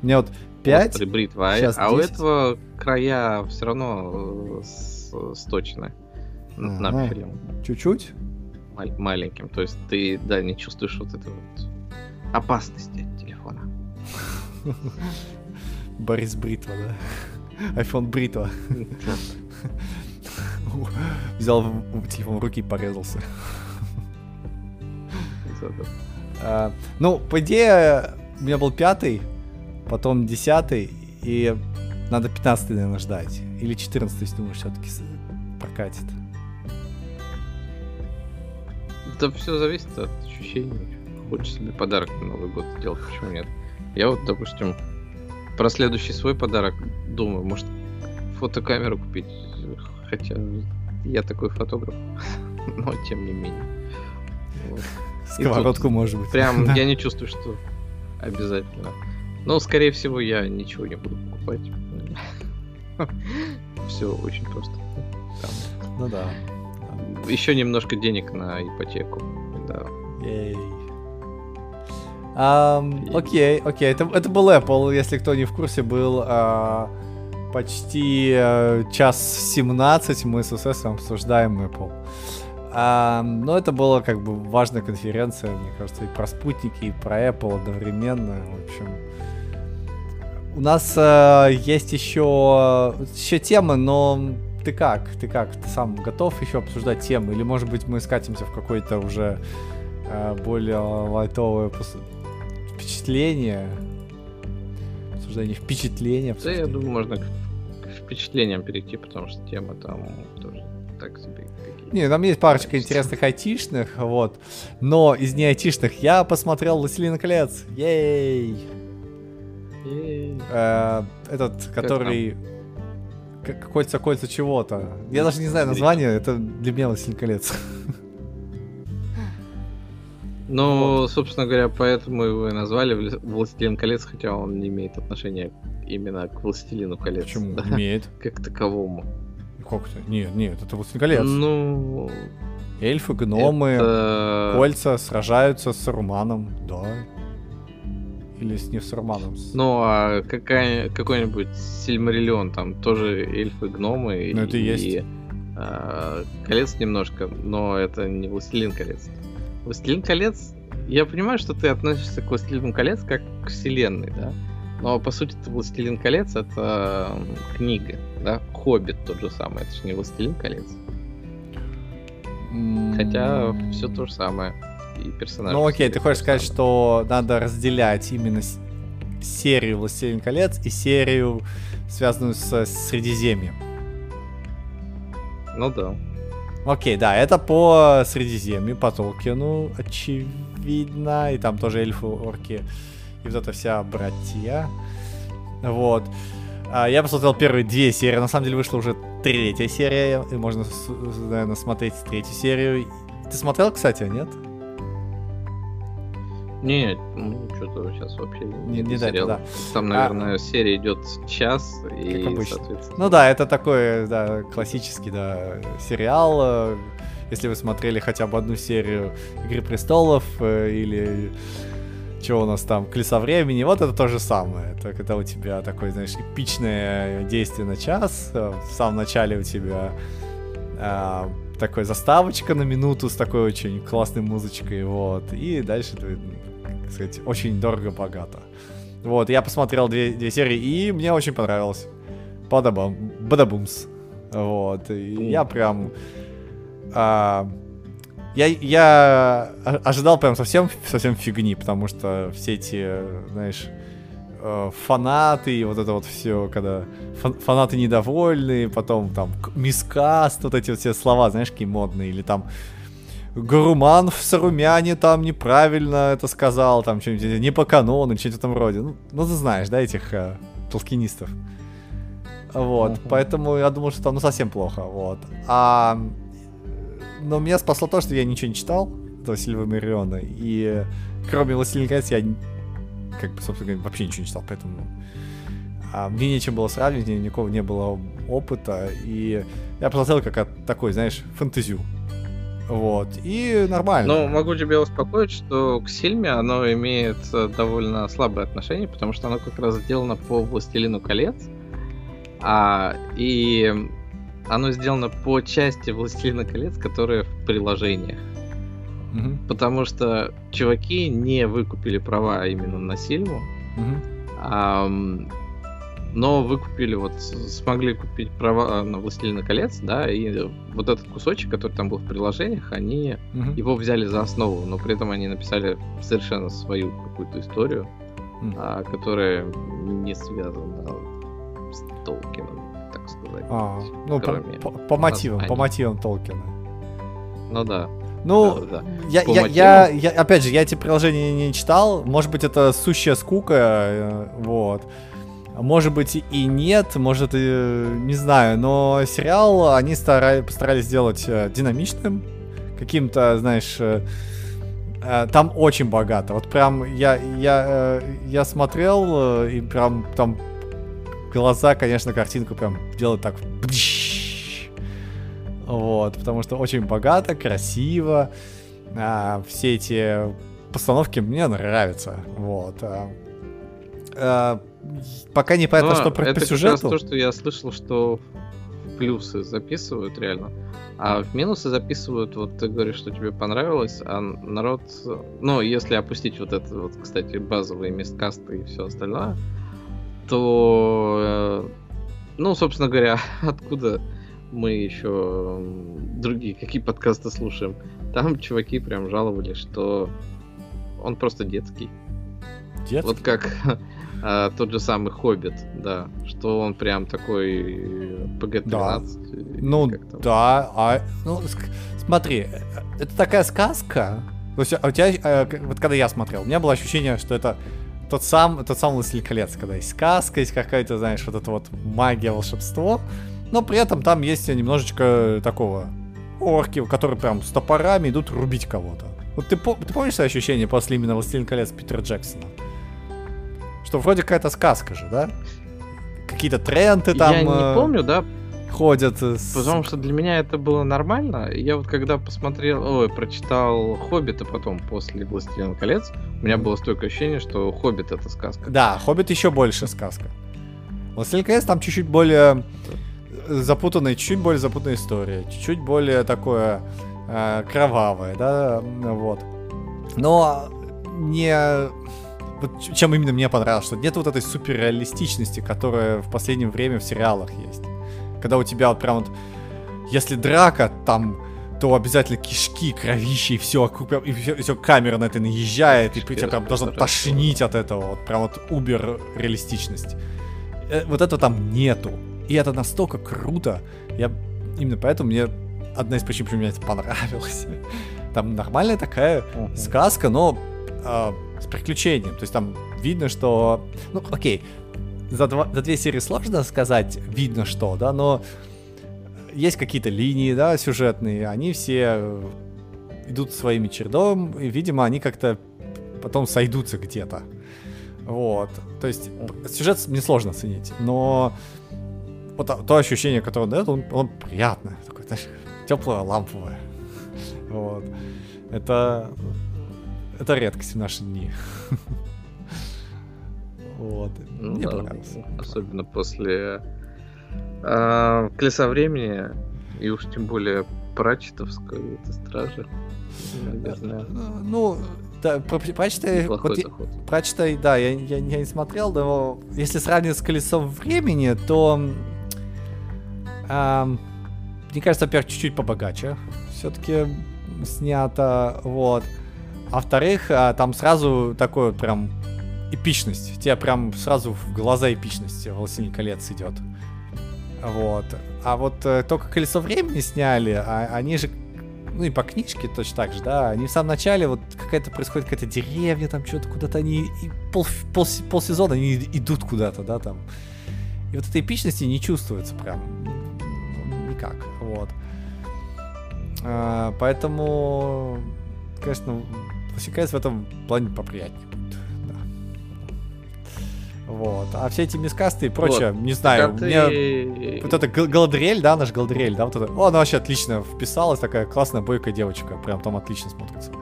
Мне вот 5. бритва, а, а у этого края все равно э, сточены. Ага. На Чуть-чуть? Маленьким. То есть ты, да, не чувствуешь вот этой вот опасности от телефона. Борис Бритва, да? Айфон Бритва. Взял телефон в руки и порезался. А, ну, по идее, у меня был пятый, потом десятый, и надо пятнадцатый, наверное, ждать. Или четырнадцатый, если думаешь, все-таки прокатит. Это все зависит от ощущений. Хочешь себе подарок на Новый год сделать, почему нет? Я вот, допустим, про следующий свой подарок думаю, может, фотокамеру купить. Хотя я такой фотограф, но тем не менее. Вот. Сковородку, может быть. Прям я не чувствую, что обязательно. Но, скорее всего, я ничего не буду покупать. Все очень просто. Ну да еще немножко денег на ипотеку. Да. Ей. Um, окей, окей. Это, это был Apple, если кто не в курсе, был uh, почти uh, час 17 мы с СС обсуждаем Apple. Uh, но это была как бы важная конференция, мне кажется, и про спутники, и про Apple одновременно. В общем, у нас uh, есть еще, еще темы, но ты как? Ты как? Ты сам готов еще обсуждать темы? Или, может быть, мы скатимся в какое-то уже э, более лайтовое пос... впечатление? Обсуждение впечатления. Да, я думаю, можно к, впечатлениям перейти, потому что тема там тоже так себе. Не, там есть парочка интересных айтишных, вот. Но из не айтишных я посмотрел «Властелин колец». Ей! Ей. Э, этот, который кольца кольца чего-то. Я даже не знаю название, это для меня «Властелин колец». Ну, вот. собственно говоря, поэтому его и назвали «Властелин колец», хотя он не имеет отношения именно к «Властелину колец». Почему? Да? Имеет. Как таковому. Как то Нет, нет, это «Властелин колец». Ну... Эльфы, гномы, это... кольца сражаются с Руманом, да. Или с не с? Ну, а какая, какой-нибудь Сильмариллион, там тоже эльфы, гномы. Ну, это и, есть. И, а, колец немножко, но это не Властелин колец. Властелин колец, я понимаю, что ты относишься к Властелину колец как к вселенной, да? Но по сути это Властелин колец это книга, да? Хоббит тот же самый, это же не Властелин колец. Хотя все то же самое и персонажи. Ну окей, ты хочешь сказать, что надо разделять именно серию «Властелин колец» и серию, связанную с Средиземьем. Ну да. Окей, да, это по Средиземью, по Толкину, очевидно. И там тоже эльфы, орки и вот эта вся братья. Вот. А, я посмотрел первые две серии. На самом деле вышла уже третья серия. И можно, наверное, смотреть третью серию. Ты смотрел, кстати, нет? Не, ну что-то сейчас вообще не, не сериал. Да. Там, наверное, а... серия идет час и, соответственно. Ну да, это такой, да, классический, да, сериал. Э, если вы смотрели хотя бы одну серию Игры престолов э, или что у нас там, Колесо времени, вот это то же самое. Это когда у тебя такое, знаешь, эпичное действие на час, э, в самом начале у тебя а, такой заставочка на минуту с такой очень классной музычкой, вот, и дальше, так сказать, очень дорого-богато. Вот, я посмотрел две, две серии, и мне очень понравилось. Бадабам, бадабумс. Вот, и я прям... А, я, я ожидал прям совсем, совсем фигни, потому что все эти, знаешь, э, фанаты и вот это вот все, когда фан фанаты недовольны, потом там мискаст, вот эти вот все слова, знаешь, какие модные, или там Гаруман в Сарумяне там неправильно это сказал, там что-нибудь не по канону, что-нибудь в этом роде. Ну, ну ты знаешь, да, этих э, толкинистов. Вот, uh-huh. поэтому я думал, что там ну совсем плохо, вот. А но меня спасло то, что я ничего не читал этого Сильвамириона, и кроме «Властелин колец» я, как бы, собственно говоря, вообще ничего не читал, поэтому а, мне нечем было сравнивать, никакого не было опыта, и я посмотрел как такой, знаешь, фэнтезию. Вот, и нормально. Ну, могу тебя успокоить, что к Сильме оно имеет э, довольно слабое отношение, потому что оно как раз сделано по «Властелину колец», а, и оно сделано по части Властелина колец, которые в приложениях. Угу. Потому что чуваки не выкупили права именно на Сильву. Угу. А, но выкупили, вот смогли купить права на Властелина колец, да, и вот этот кусочек, который там был в приложениях, они угу. его взяли за основу, но при этом они написали совершенно свою какую-то историю, угу. а, которая не связана с Толкином так сказать. А, ну, по, по, по мотивам, названия. по мотивам Толкина. Ну да. Ну, да, да. Я, я, я, я, опять же, я эти приложения не читал. Может быть, это сущая скука, э, вот. Может быть и нет, может и не знаю, но сериал они старались, постарались сделать э, динамичным, каким-то, знаешь, э, там очень богато. Вот прям я я я смотрел и прям там глаза, конечно, картинку прям делают так. Вот, потому что очень богато, красиво. А, все эти постановки мне нравятся. Вот. А, а, пока не понятно, Но что про это по сюжету. Это то, что я слышал, что плюсы записывают реально. А в минусы записывают, вот ты говоришь, что тебе понравилось, а народ, ну, если опустить вот это вот, кстати, базовые месткасты и все остальное, то, э, ну, собственно говоря, откуда мы еще другие какие подкасты слушаем, там чуваки прям жаловали, что он просто детский. Детский? Вот как а, тот же самый Хоббит, да, что он прям такой PG-13. Да. Ну да, а, ну смотри, э, это такая сказка. То есть, а у тебя, э, вот когда я смотрел, у меня было ощущение, что это тот сам, тот самый Властелин колец, когда есть сказка, есть какая-то, знаешь, вот это вот магия, волшебство, но при этом там есть немножечко такого орки, которые прям с топорами идут рубить кого-то. Вот ты, ты помнишь свои ощущения после именно Властелин колец Питера Джексона? Что вроде какая-то сказка же, да? Какие-то тренды там... Я не э, помню, да, ходят. С... Потому что для меня это было нормально. Я вот когда посмотрел, ой, прочитал Хоббита потом после Властелина колец, у меня было стойкое ощущение, что Хоббит это сказка. Да, Хоббит еще больше сказка. Властелин колец там чуть-чуть более запутанная, чуть-чуть более запутанная история, чуть-чуть более такое э, кровавое, да, вот. Но не вот чем именно мне понравилось, что нет вот этой суперреалистичности, которая в последнее время в сериалах есть когда у тебя вот прям вот, если драка, там, то обязательно кишки, кровищи и все, и все, все камера на это наезжает, и тебя прям должно тошнить от этого, вот прям вот убер реалистичность. Э, вот этого там нету. И это настолько круто. Я именно поэтому мне одна из причин, почему мне это понравилось. Там нормальная такая uh-huh. сказка, но э, с приключением. То есть там видно, что... Ну, окей, за, два, за две серии сложно сказать, видно что, да, но есть какие-то линии, да, сюжетные, они все идут своими чередом, и, видимо, они как-то потом сойдутся где-то. Вот. То есть сюжет мне сложно оценить, но вот то ощущение, которое он дает, он, он приятное. Такое, знаешь, теплое, ламповое. Вот. Это, это редкость в наши дни. Вот. Ну, Мне да, понравилось. Особенно после э, Колеса времени, и уж тем более Прачетовской это стражи. Наверное. Ну, да, прочитай, вот, прочитай, да, я, я, я не смотрел, но если сравнивать с колесом времени, то мне кажется, во-первых, чуть-чуть побогаче. Все-таки снято, вот. А во-вторых, а, там сразу такой вот прям эпичность. Тебе прям сразу в глаза эпичности «Властелин колец» идет. Вот. А вот э, только «Колесо времени» сняли, а они же ну и по книжке точно так же, да, они в самом начале, вот какая-то происходит какая-то деревня, там что-то куда-то они, и пол, пол, полсезона они идут куда-то, да, там. И вот этой эпичности не чувствуется прям никак, вот. А, поэтому, конечно, Классикайс в этом плане поприятнее будет, да. Вот. А все эти miscast ы и прочее, вот. не знаю, так мне... Ты... Вот это Галадриэль, да, наш Галадриэль, да, вот это... О, она вообще отлично вписалась, такая классная бойкая девочка, прям там отлично смотрится.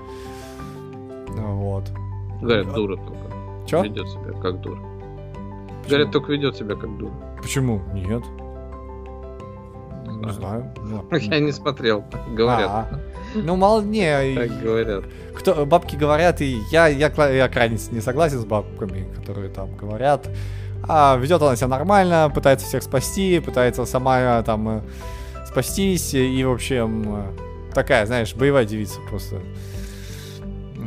Вот. Говорят, дура только. Чё? Ведет себя как дура. Почему? Говорят, только ведет себя как дура. Почему? Нет. Не знаю. Я не смотрел, говорят. А-а. Ну, мало не. Так говорят. Кто, бабки говорят, и я, я, я крайне не согласен с бабками, которые там говорят. А ведет она себя нормально, пытается всех спасти, пытается сама там э, спастись, и, в общем, э, такая, знаешь, боевая девица просто.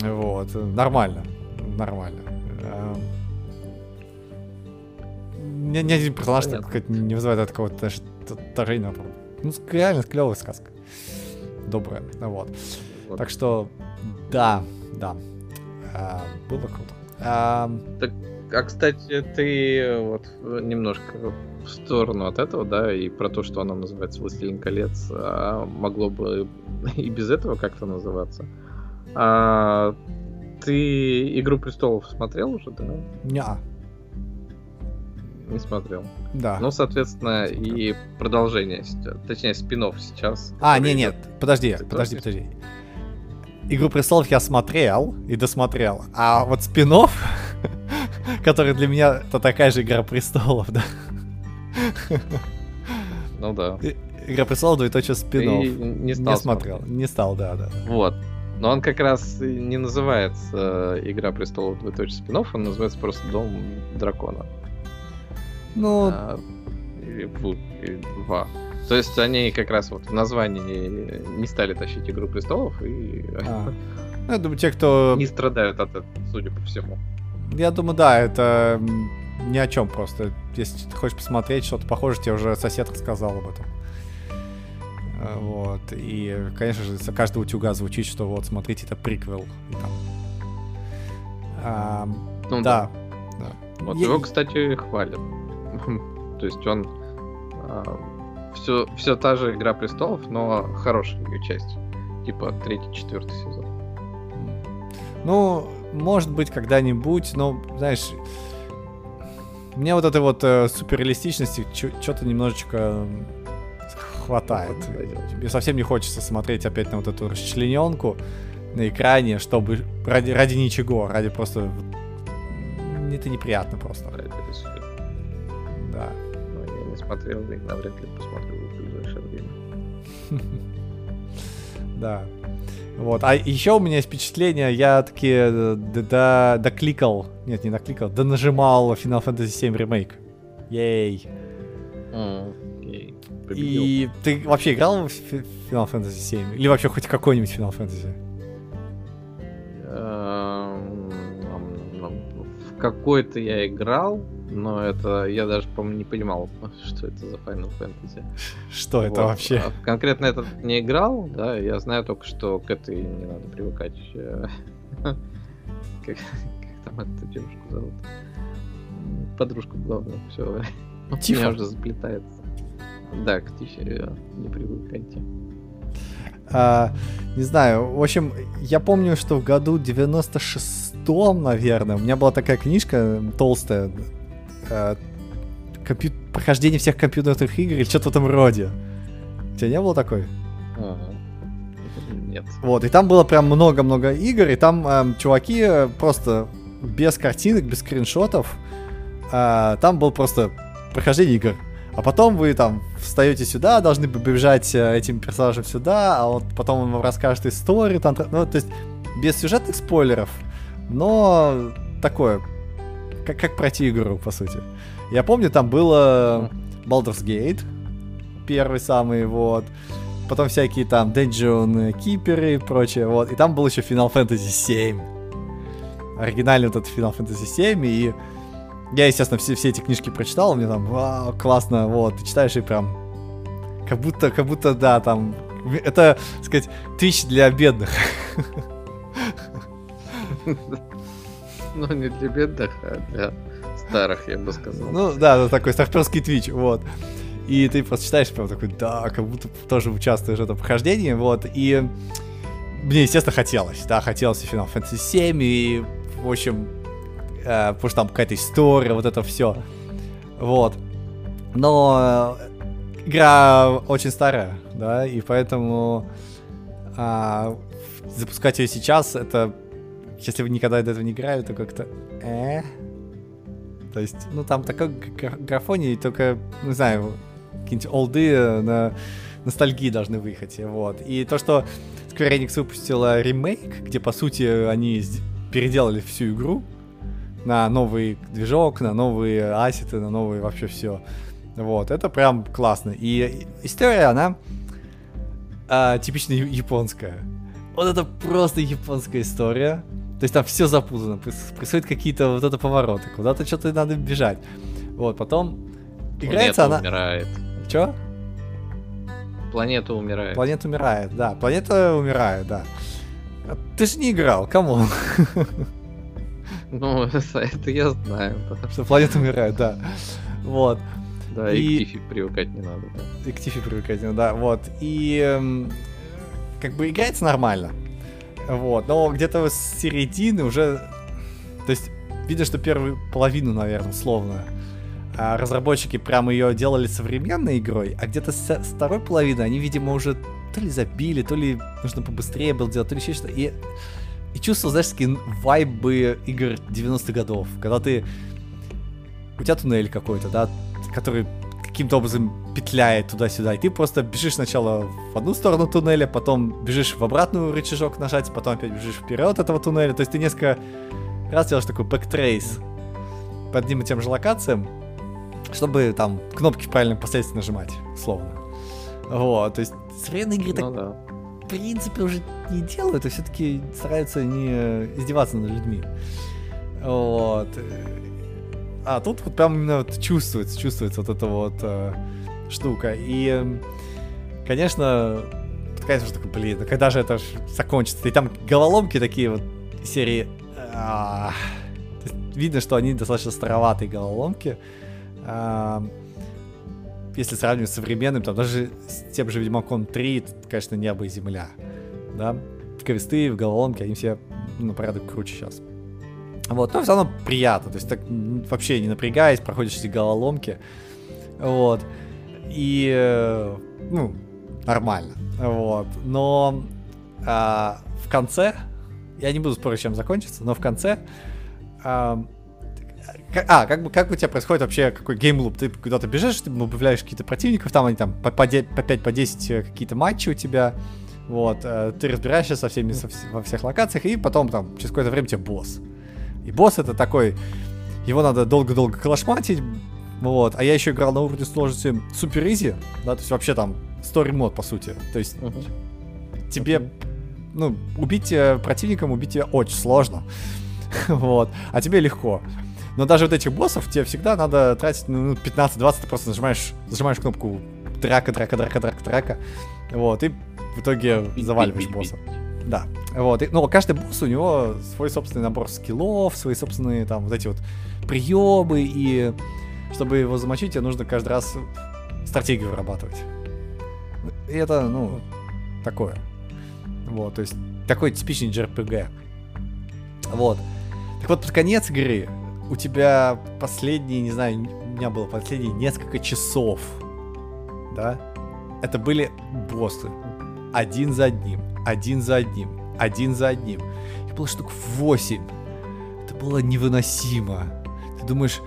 Вот, нормально, нормально. Эм, ни, ни один персонаж не вызывает такого даже отторжения. Ну, реально клевая сказка. Добрая, вот. вот. Так что, да, да. А, было круто. А... Так, а, кстати, ты вот немножко в сторону от этого, да, и про то, что она называется «Властелин колец», а могло бы и без этого как-то называться. А, ты «Игру престолов» смотрел уже, да? Неа не смотрел. Да. Ну, соответственно, и продолжение, точнее, спин сейчас. А, не, нет, подожди, подожди, подожди. Игру престолов я смотрел и досмотрел. А вот спин который для меня это такая же Игра престолов, да. Ну да. Игра престолов, двоеточие спин не, стал не смотрел. Не стал, да, да. Вот. Но он как раз не называется Игра престолов двоеточие спин он называется просто Дом дракона. Ну... А, два. То есть они как раз вот в названии не стали тащить Игру Престолов и... А. Ну, я думаю, те, кто... Не страдают от этого, судя по всему. Я думаю, да, это ни о чем просто. Если ты хочешь посмотреть что-то похожее, тебе уже сосед рассказал об этом. А, вот. И, конечно же, за каждого утюга звучит, что вот, смотрите, это приквел. Там... А, ну, да. да. Вот Я... его, кстати, хвалят. То есть он все, все та же Игра престолов, но хорошая ее часть. Типа третий, четвертый сезон. Ну, может быть, когда-нибудь, но, знаешь, мне вот этой вот э, суперреалистичности что-то немножечко хватает. Мне совсем не хочется смотреть опять на вот эту расчлененку на экране, чтобы ради, ради ничего, ради просто... Это неприятно просто. Смотрел и навряд ли посмотрю в ближайшее время. Да. Вот. А еще у меня есть впечатление, я таки э, докликал, нет, не докликал, да нажимал Final Fantasy 7 ремейк. Ей. И ты вообще играл в Final Fantasy 7? Или вообще хоть какой-нибудь Final Fantasy? Какой-то я играл, но это я даже, по-моему, не понимал, что это за Final Fantasy. Что вот. это вообще? А, конкретно этот не играл, да, я знаю только, что к этой не надо привыкать. Как, как там эту девушку зовут? Подружку главную, все. Тифа. меня уже заплетается. Да, к Тифе не привыкайте. А, не знаю, в общем, я помню, что в году 96 том, наверное. У меня была такая книжка толстая. Э, компью... Прохождение всех компьютерных игр или что-то в этом роде. У тебя не было такой? Ага. Нет. Вот, и там было прям много-много игр, и там эм, чуваки э, просто без картинок, без скриншотов, э, там был просто прохождение игр. А потом вы там встаете сюда, должны побежать э, этим персонажем сюда, а вот потом он вам расскажет историю, там, ну, то есть без сюжетных спойлеров, но такое, как, как пройти игру, по сути. Я помню, там было Baldur's Gate, первый самый, вот. Потом всякие там Dungeon Keeper и прочее, вот. И там был еще Final Fantasy 7. Оригинальный вот этот Final Fantasy 7, и я, естественно, все, все эти книжки прочитал, мне там, вау, классно, вот, ты читаешь и прям, как будто, как будто, да, там, это, так сказать, твич для бедных. Ну, не для бедных, а для старых, я бы сказал. Ну, да, такой старперский твич, вот. И ты просто читаешь, прям такой, да, как будто тоже участвуешь в этом прохождении, вот. И мне, естественно, хотелось, да, хотелось и Final Fantasy 7, и, в общем, э, потому что там какая-то история, вот это все. Вот. Но игра очень старая, да, и поэтому э, запускать ее сейчас, это, если вы никогда до этого не играли, то как-то, э, то есть, ну там такой графоний, только, не знаю, какие-нибудь олды на ностальгии должны выехать, вот. И то, что Square Enix выпустила ремейк, где, по сути, они переделали всю игру, на новый движок, на новые ассеты, на новые вообще все. Вот, это прям классно. И история, она а, типично японская. Вот это просто японская история. То есть там все запутано, происходят какие-то вот это повороты, куда-то что-то надо бежать. Вот, потом играется Планета она... умирает. Чё? Планета умирает. Планета умирает, да. Планета умирает, да. Ты же не играл, кому? Ну, это я знаю. Да. Что планета умирает, да. Вот. Да, и, и к Тифи привыкать не надо, да. И к Тифи привыкать не надо, да, вот. И эм, как бы играется нормально. Вот, но где-то с середины уже... То есть, видно, что первую половину, наверное, словно, а разработчики прямо ее делали современной игрой, а где-то с второй половины они, видимо, уже то ли забили, то ли нужно побыстрее было делать, то ли еще что-то. И и чувствовал, знаешь, такие вайбы игр 90-х годов, когда ты... У тебя туннель какой-то, да, который каким-то образом петляет туда-сюда, и ты просто бежишь сначала в одну сторону туннеля, потом бежишь в обратную рычажок нажать, потом опять бежишь вперед этого туннеля, то есть ты несколько раз делаешь такой backtrace по одним и тем же локациям, чтобы там кнопки в правильном последствии нажимать, словно. Вот, то есть современные игры ну, так да в принципе, уже не делают, а все-таки стараются не издеваться над людьми. Вот. А тут вот прям именно вот чувствуется, чувствуется вот эта вот э, штука. И, конечно, конечно, такой, блин, ну когда же это закончится? И там головоломки такие вот серии... А, видно, что они достаточно староватые головоломки. А, если сравнивать с современным, там даже с тем же Ведьмаком 3, это, конечно, небо и земля, да, квесты в головоломке, они все на порядок круче сейчас. Вот, но все равно приятно, то есть так вообще не напрягаясь, проходишь эти головоломки, вот, и, э, ну, нормально, вот, но а, в конце, я не буду спорить, чем закончится, но в конце а, а, как бы как у тебя происходит вообще какой геймлуп? Ты куда-то бежишь, ты убавляешь какие-то противников, там они там по, по, по 5, по 10 э, какие-то матчи у тебя. Вот, э, ты разбираешься со всеми со, во всех локациях, и потом там через какое-то время тебе босс. И босс это такой, его надо долго-долго калашматить, вот, а я еще играл на уровне сложности супер изи, да, то есть вообще там story мод по сути. То есть uh-huh. тебе, ну, убить э, противником, убить тебя очень сложно. вот, а тебе легко. Но даже вот этих боссов тебе всегда надо тратить ну, 15-20, ты просто нажимаешь, зажимаешь кнопку драка, драка, драка, драка, драка. Вот, и в итоге заваливаешь босса. Да. Вот. И, ну, каждый босс у него свой собственный набор скиллов, свои собственные там вот эти вот приемы, и чтобы его замочить, тебе нужно каждый раз стратегию вырабатывать. И это, ну, такое. Вот, то есть такой типичный JRPG. Вот. Так вот, под конец игры у тебя последние, не знаю, у меня было последние несколько часов, да, это были боссы. Один за одним, один за одним, один за одним. Их было штук 8. Это было невыносимо. Ты думаешь,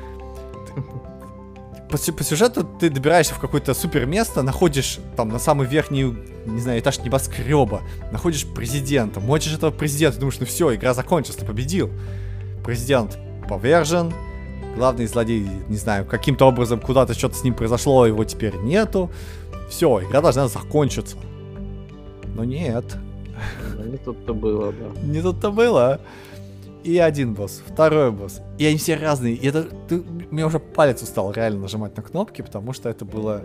по, по сюжету ты добираешься в какое-то супер место, находишь там на самый верхний, не знаю, этаж небоскреба, находишь президента, мочишь этого президента, думаешь, ну все, игра закончилась, ты победил. Президент повержен, главный злодей, не знаю, каким-то образом куда-то что-то с ним произошло, его теперь нету. Все, игра должна закончиться. Но нет. Ну, не тут-то было, да. Не тут-то было. И один босс, второй босс. И они все разные. И это... Ты, у меня уже палец устал реально нажимать на кнопки, потому что это было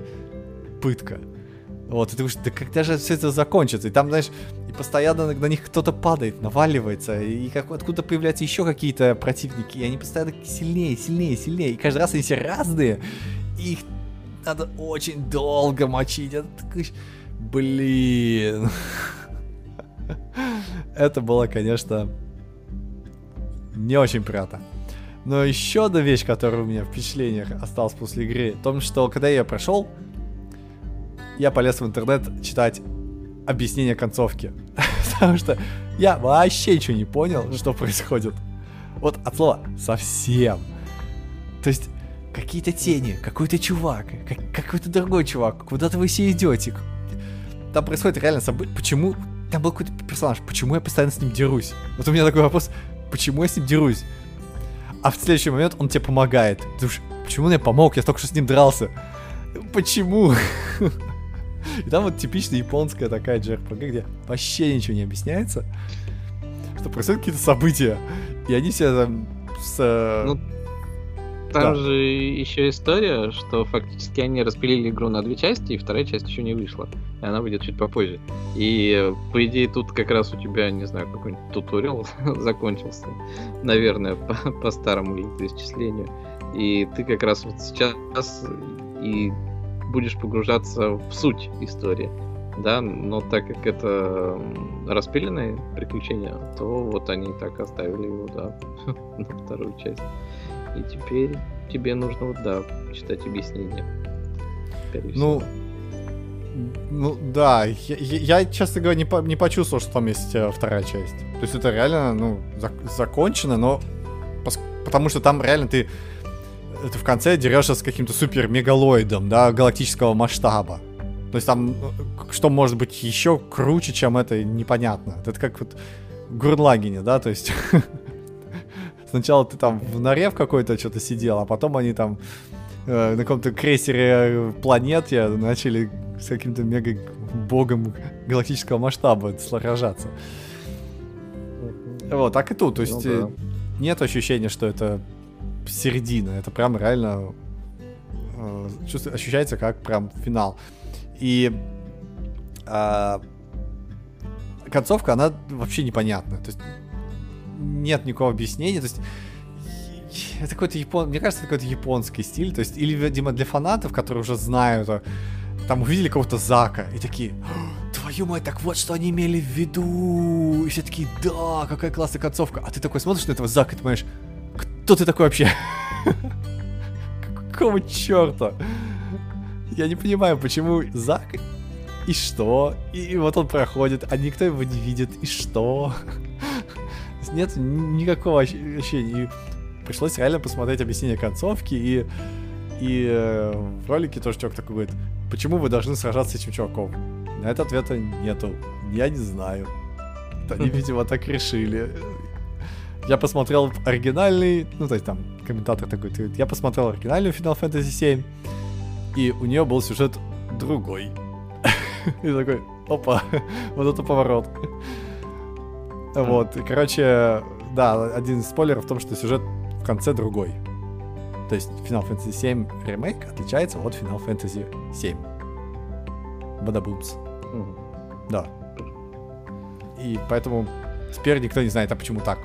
пытка. Вот, и ты думаешь, да когда же все это закончится? И там, знаешь, и постоянно на них кто-то падает, наваливается, и как, откуда появляются еще какие-то противники, и они постоянно сильнее, сильнее, сильнее, и каждый раз они все разные, и их надо очень долго мочить. Это. Блин. Это было, конечно, не очень приятно. Но еще одна вещь, которая у меня в впечатлениях осталась после игры, в том, что когда я прошел, я полез в интернет читать объяснение концовки. Потому что я вообще ничего не понял, что происходит. Вот от слова совсем. То есть какие-то тени, какой-то чувак, как, какой-то другой чувак, куда-то вы все идете. Там происходит реально событие. Почему там был какой-то персонаж, почему я постоянно с ним дерусь? Вот у меня такой вопрос, почему я с ним дерусь? А в следующий момент он тебе помогает. Ты думаешь, почему он мне помог? Я только что с ним дрался. Почему? И там вот типичная японская такая JRPG, где вообще ничего не объясняется, что происходят какие-то события, и они все там с... Э, ну, там да. же еще история, что фактически они распилили игру на две части, и вторая часть еще не вышла. И она выйдет чуть попозже. И, по идее, тут как раз у тебя, не знаю, какой-нибудь туториал закончился. Наверное, по, по старому исчислению. И ты как раз вот сейчас и будешь погружаться в суть истории. Да, но так как это распиленное приключение, то вот они так оставили его, да, на вторую часть. И теперь тебе нужно вот, да, читать объяснение. Ну, ну да, я, я, честно говоря, не, по, не почувствовал, что там есть э, вторая часть. То есть это реально, ну, зак закончено, но пос, потому что там реально ты ты в конце дерешься с каким-то супер мегалоидом, да, галактического масштаба. То есть там, э, что может быть еще круче, чем это, непонятно. Это как вот в Гурлагине, да, то есть сначала ты там в норе в какой-то что-то сидел, а потом они там э, на каком-то крейсере планете начали с каким-то мега богом галактического масштаба сражаться. Вот, так и тут, то есть ну, да. нет ощущения, что это середина. Это прям реально э, чувствует, ощущается как прям финал. И э, концовка, она вообще непонятна. То есть нет никакого объяснения. То есть это какой-то япон... Мне кажется, это какой-то японский стиль. То есть, или, видимо, для фанатов, которые уже знают, а, там увидели кого-то Зака и такие, твою мать, так вот что они имели в виду. И все такие, да, какая классная концовка. А ты такой смотришь на этого Зака и понимаешь, кто ты такой вообще? Какого черта? Я не понимаю, почему Зак и что? И вот он проходит, а никто его не видит, и что? Нет никакого ощущения. И пришлось реально посмотреть объяснение концовки, и, и э, в ролике тоже чувак такой говорит, почему вы должны сражаться с этим чуваком? На это ответа нету. Я не знаю. Они, видимо, так решили. Я посмотрел оригинальный, ну, то есть там комментатор такой, я посмотрел оригинальную Final Fantasy 7, и у нее был сюжет другой. И такой, опа, вот это поворот. Вот, и, короче, да, один из спойлеров в том, что сюжет в конце другой. То есть Final Fantasy 7 ремейк отличается от Final Fantasy 7. Бадабумс. Mm. Да. И поэтому теперь никто не знает, а почему так.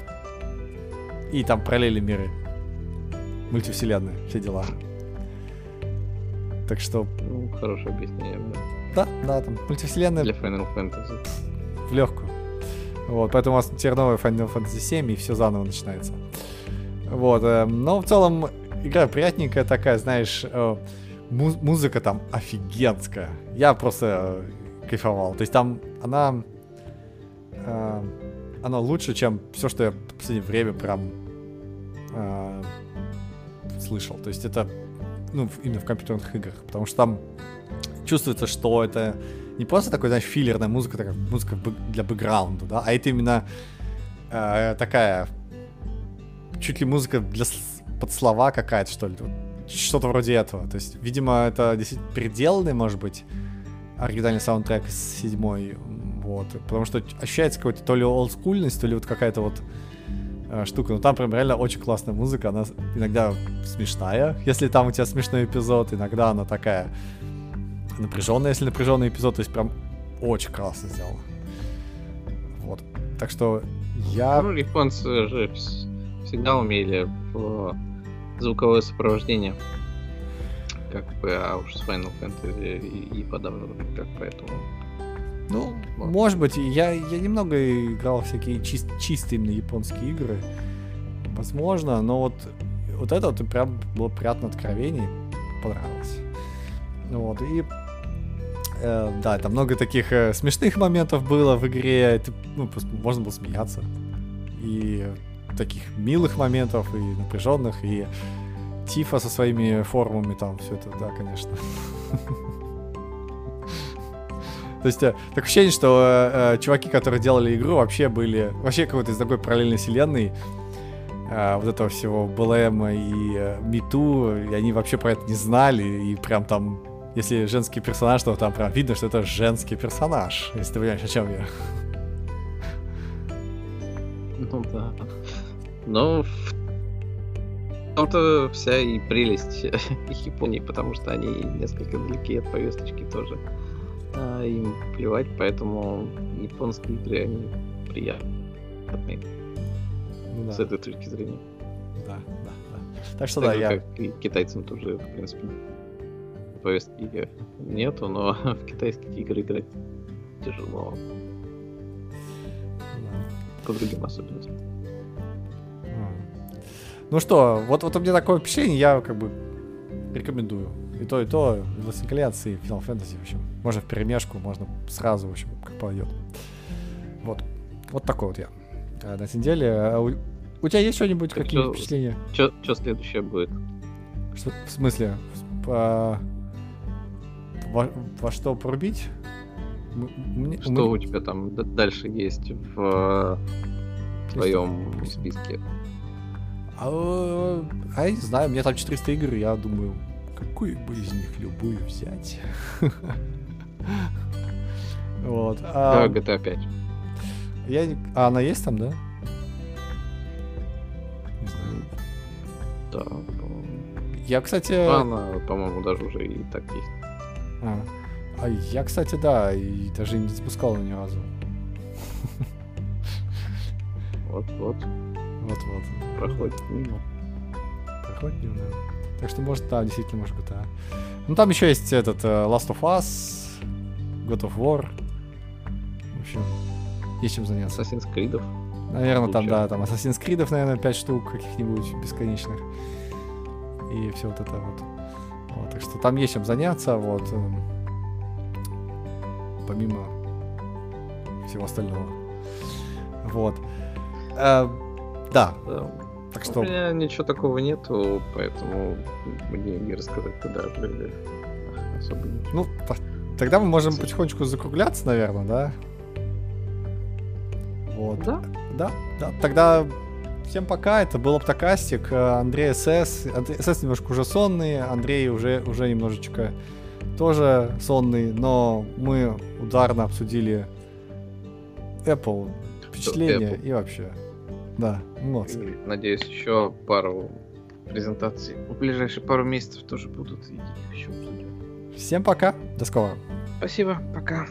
И там параллельные миры. Мультивселенная, все дела. Так что... Ну, хорошее объяснение, да. Да, да, там мультивселенная... Для Final Fantasy. В легкую. Вот, поэтому у вас теперь новая Final Fantasy 7 и все заново начинается. Вот, э, но в целом игра приятненькая такая, знаешь, э, му- музыка там офигенская. Я просто э, кайфовал. То есть там она, э, она лучше, чем все, что я в последнее время прям э, слышал. То есть это ну, именно в компьютерных играх, потому что там чувствуется, что это не просто такой, знаешь, филлерная музыка, такая музыка для бэкграунда, да, а это именно э, такая чуть ли музыка для под слова какая-то, что ли, что-то вроде этого. То есть, видимо, это действительно переделанный, может быть, оригинальный саундтрек с седьмой, вот, потому что ощущается какой-то то ли олдскульность, то ли вот какая-то вот э, штука. Но там прям реально очень классная музыка, она иногда смешная, если там у тебя смешной эпизод, иногда она такая напряженная, если напряженный эпизод, то есть прям очень классно сделано. Вот. Так что я... Ну, японцы же всегда умели в звуковое сопровождение. Как бы, а уж с Final Fantasy и, и подавно, как поэтому. Ну, вот. может быть, я, я немного играл всякие чист, чистые именно японские игры. Возможно, но вот, вот это вот прям было приятное откровение, понравилось. Вот, и э, да, там много таких э, смешных моментов было в игре, это, ну, можно было смеяться. И таких милых моментов, и напряженных, и Тифа со своими формами там, все это, да, конечно. То есть, э, такое ощущение, что э, чуваки, которые делали игру, вообще были... Вообще какой-то из такой параллельной вселенной вот этого всего БЛМ и Миту, и они вообще про это не знали, и прям там, если женский персонаж, то там прям видно, что это женский персонаж, если ты понимаешь, о чем я. Ну да. Но в том-то вся и прелесть Японии, потому что они несколько далеки от повесточки тоже. А, им плевать, поэтому японские игры, они приятные. Ну, да. С этой точки зрения. Да, да, да. Так что так да, я... Как и китайцам тоже, в принципе, повестки нету, но в китайские игры играть тяжело. Да. По другим особенностям. Ну что, вот, вот у меня такое впечатление, я как бы рекомендую. И то, и то, Lost и Final Fantasy, в общем. Можно в перемешку, можно сразу, в общем, как пойдет. Вот. Вот такой вот я. А, на этой неделе. А у, у тебя есть что-нибудь, какие впечатления? Что следующее будет? Что, в смысле? По, во, во что порубить? Мне, что мы... у тебя там дальше есть в твоем списке? А, а я не знаю, у меня там 400 игр, я думаю, какую бы из них любую взять. Вот. А, GTA 5. Я... А она есть там, да? Не знаю. Да, Я, кстати... Она, по-моему, даже уже и так есть. А. а я, кстати, да, и даже не запускал ни разу. Вот-вот. Вот-вот. Проходит мимо. Проходит мимо, да. Так что, может, да, действительно, может быть, да. Ну, там еще есть этот uh, Last of Us, God of War. В общем, есть чем заняться. Assassin's Creed. Наверное, там, да, там Assassin's Creed, наверное, 5 штук каких-нибудь бесконечных. И все вот это вот. Вот. Так что там есть чем заняться, вот. Эм, помимо всего остального. Вот. Э, да. да. Так что... У меня ничего такого нету, поэтому мне не рассказать тогда особо нет. Ну, тогда мы можем потихонечку закругляться, наверное, да? Вот. Да? Да, да. Тогда всем пока. Это был Оптокастик. Андрей СС. СС немножко уже сонный. Андрей уже, уже немножечко тоже сонный. Но мы ударно обсудили Apple впечатления и вообще. Да, молодцы. Надеюсь, еще пару презентаций в ближайшие пару месяцев тоже будут. И еще Всем пока, до скорого. Спасибо, пока.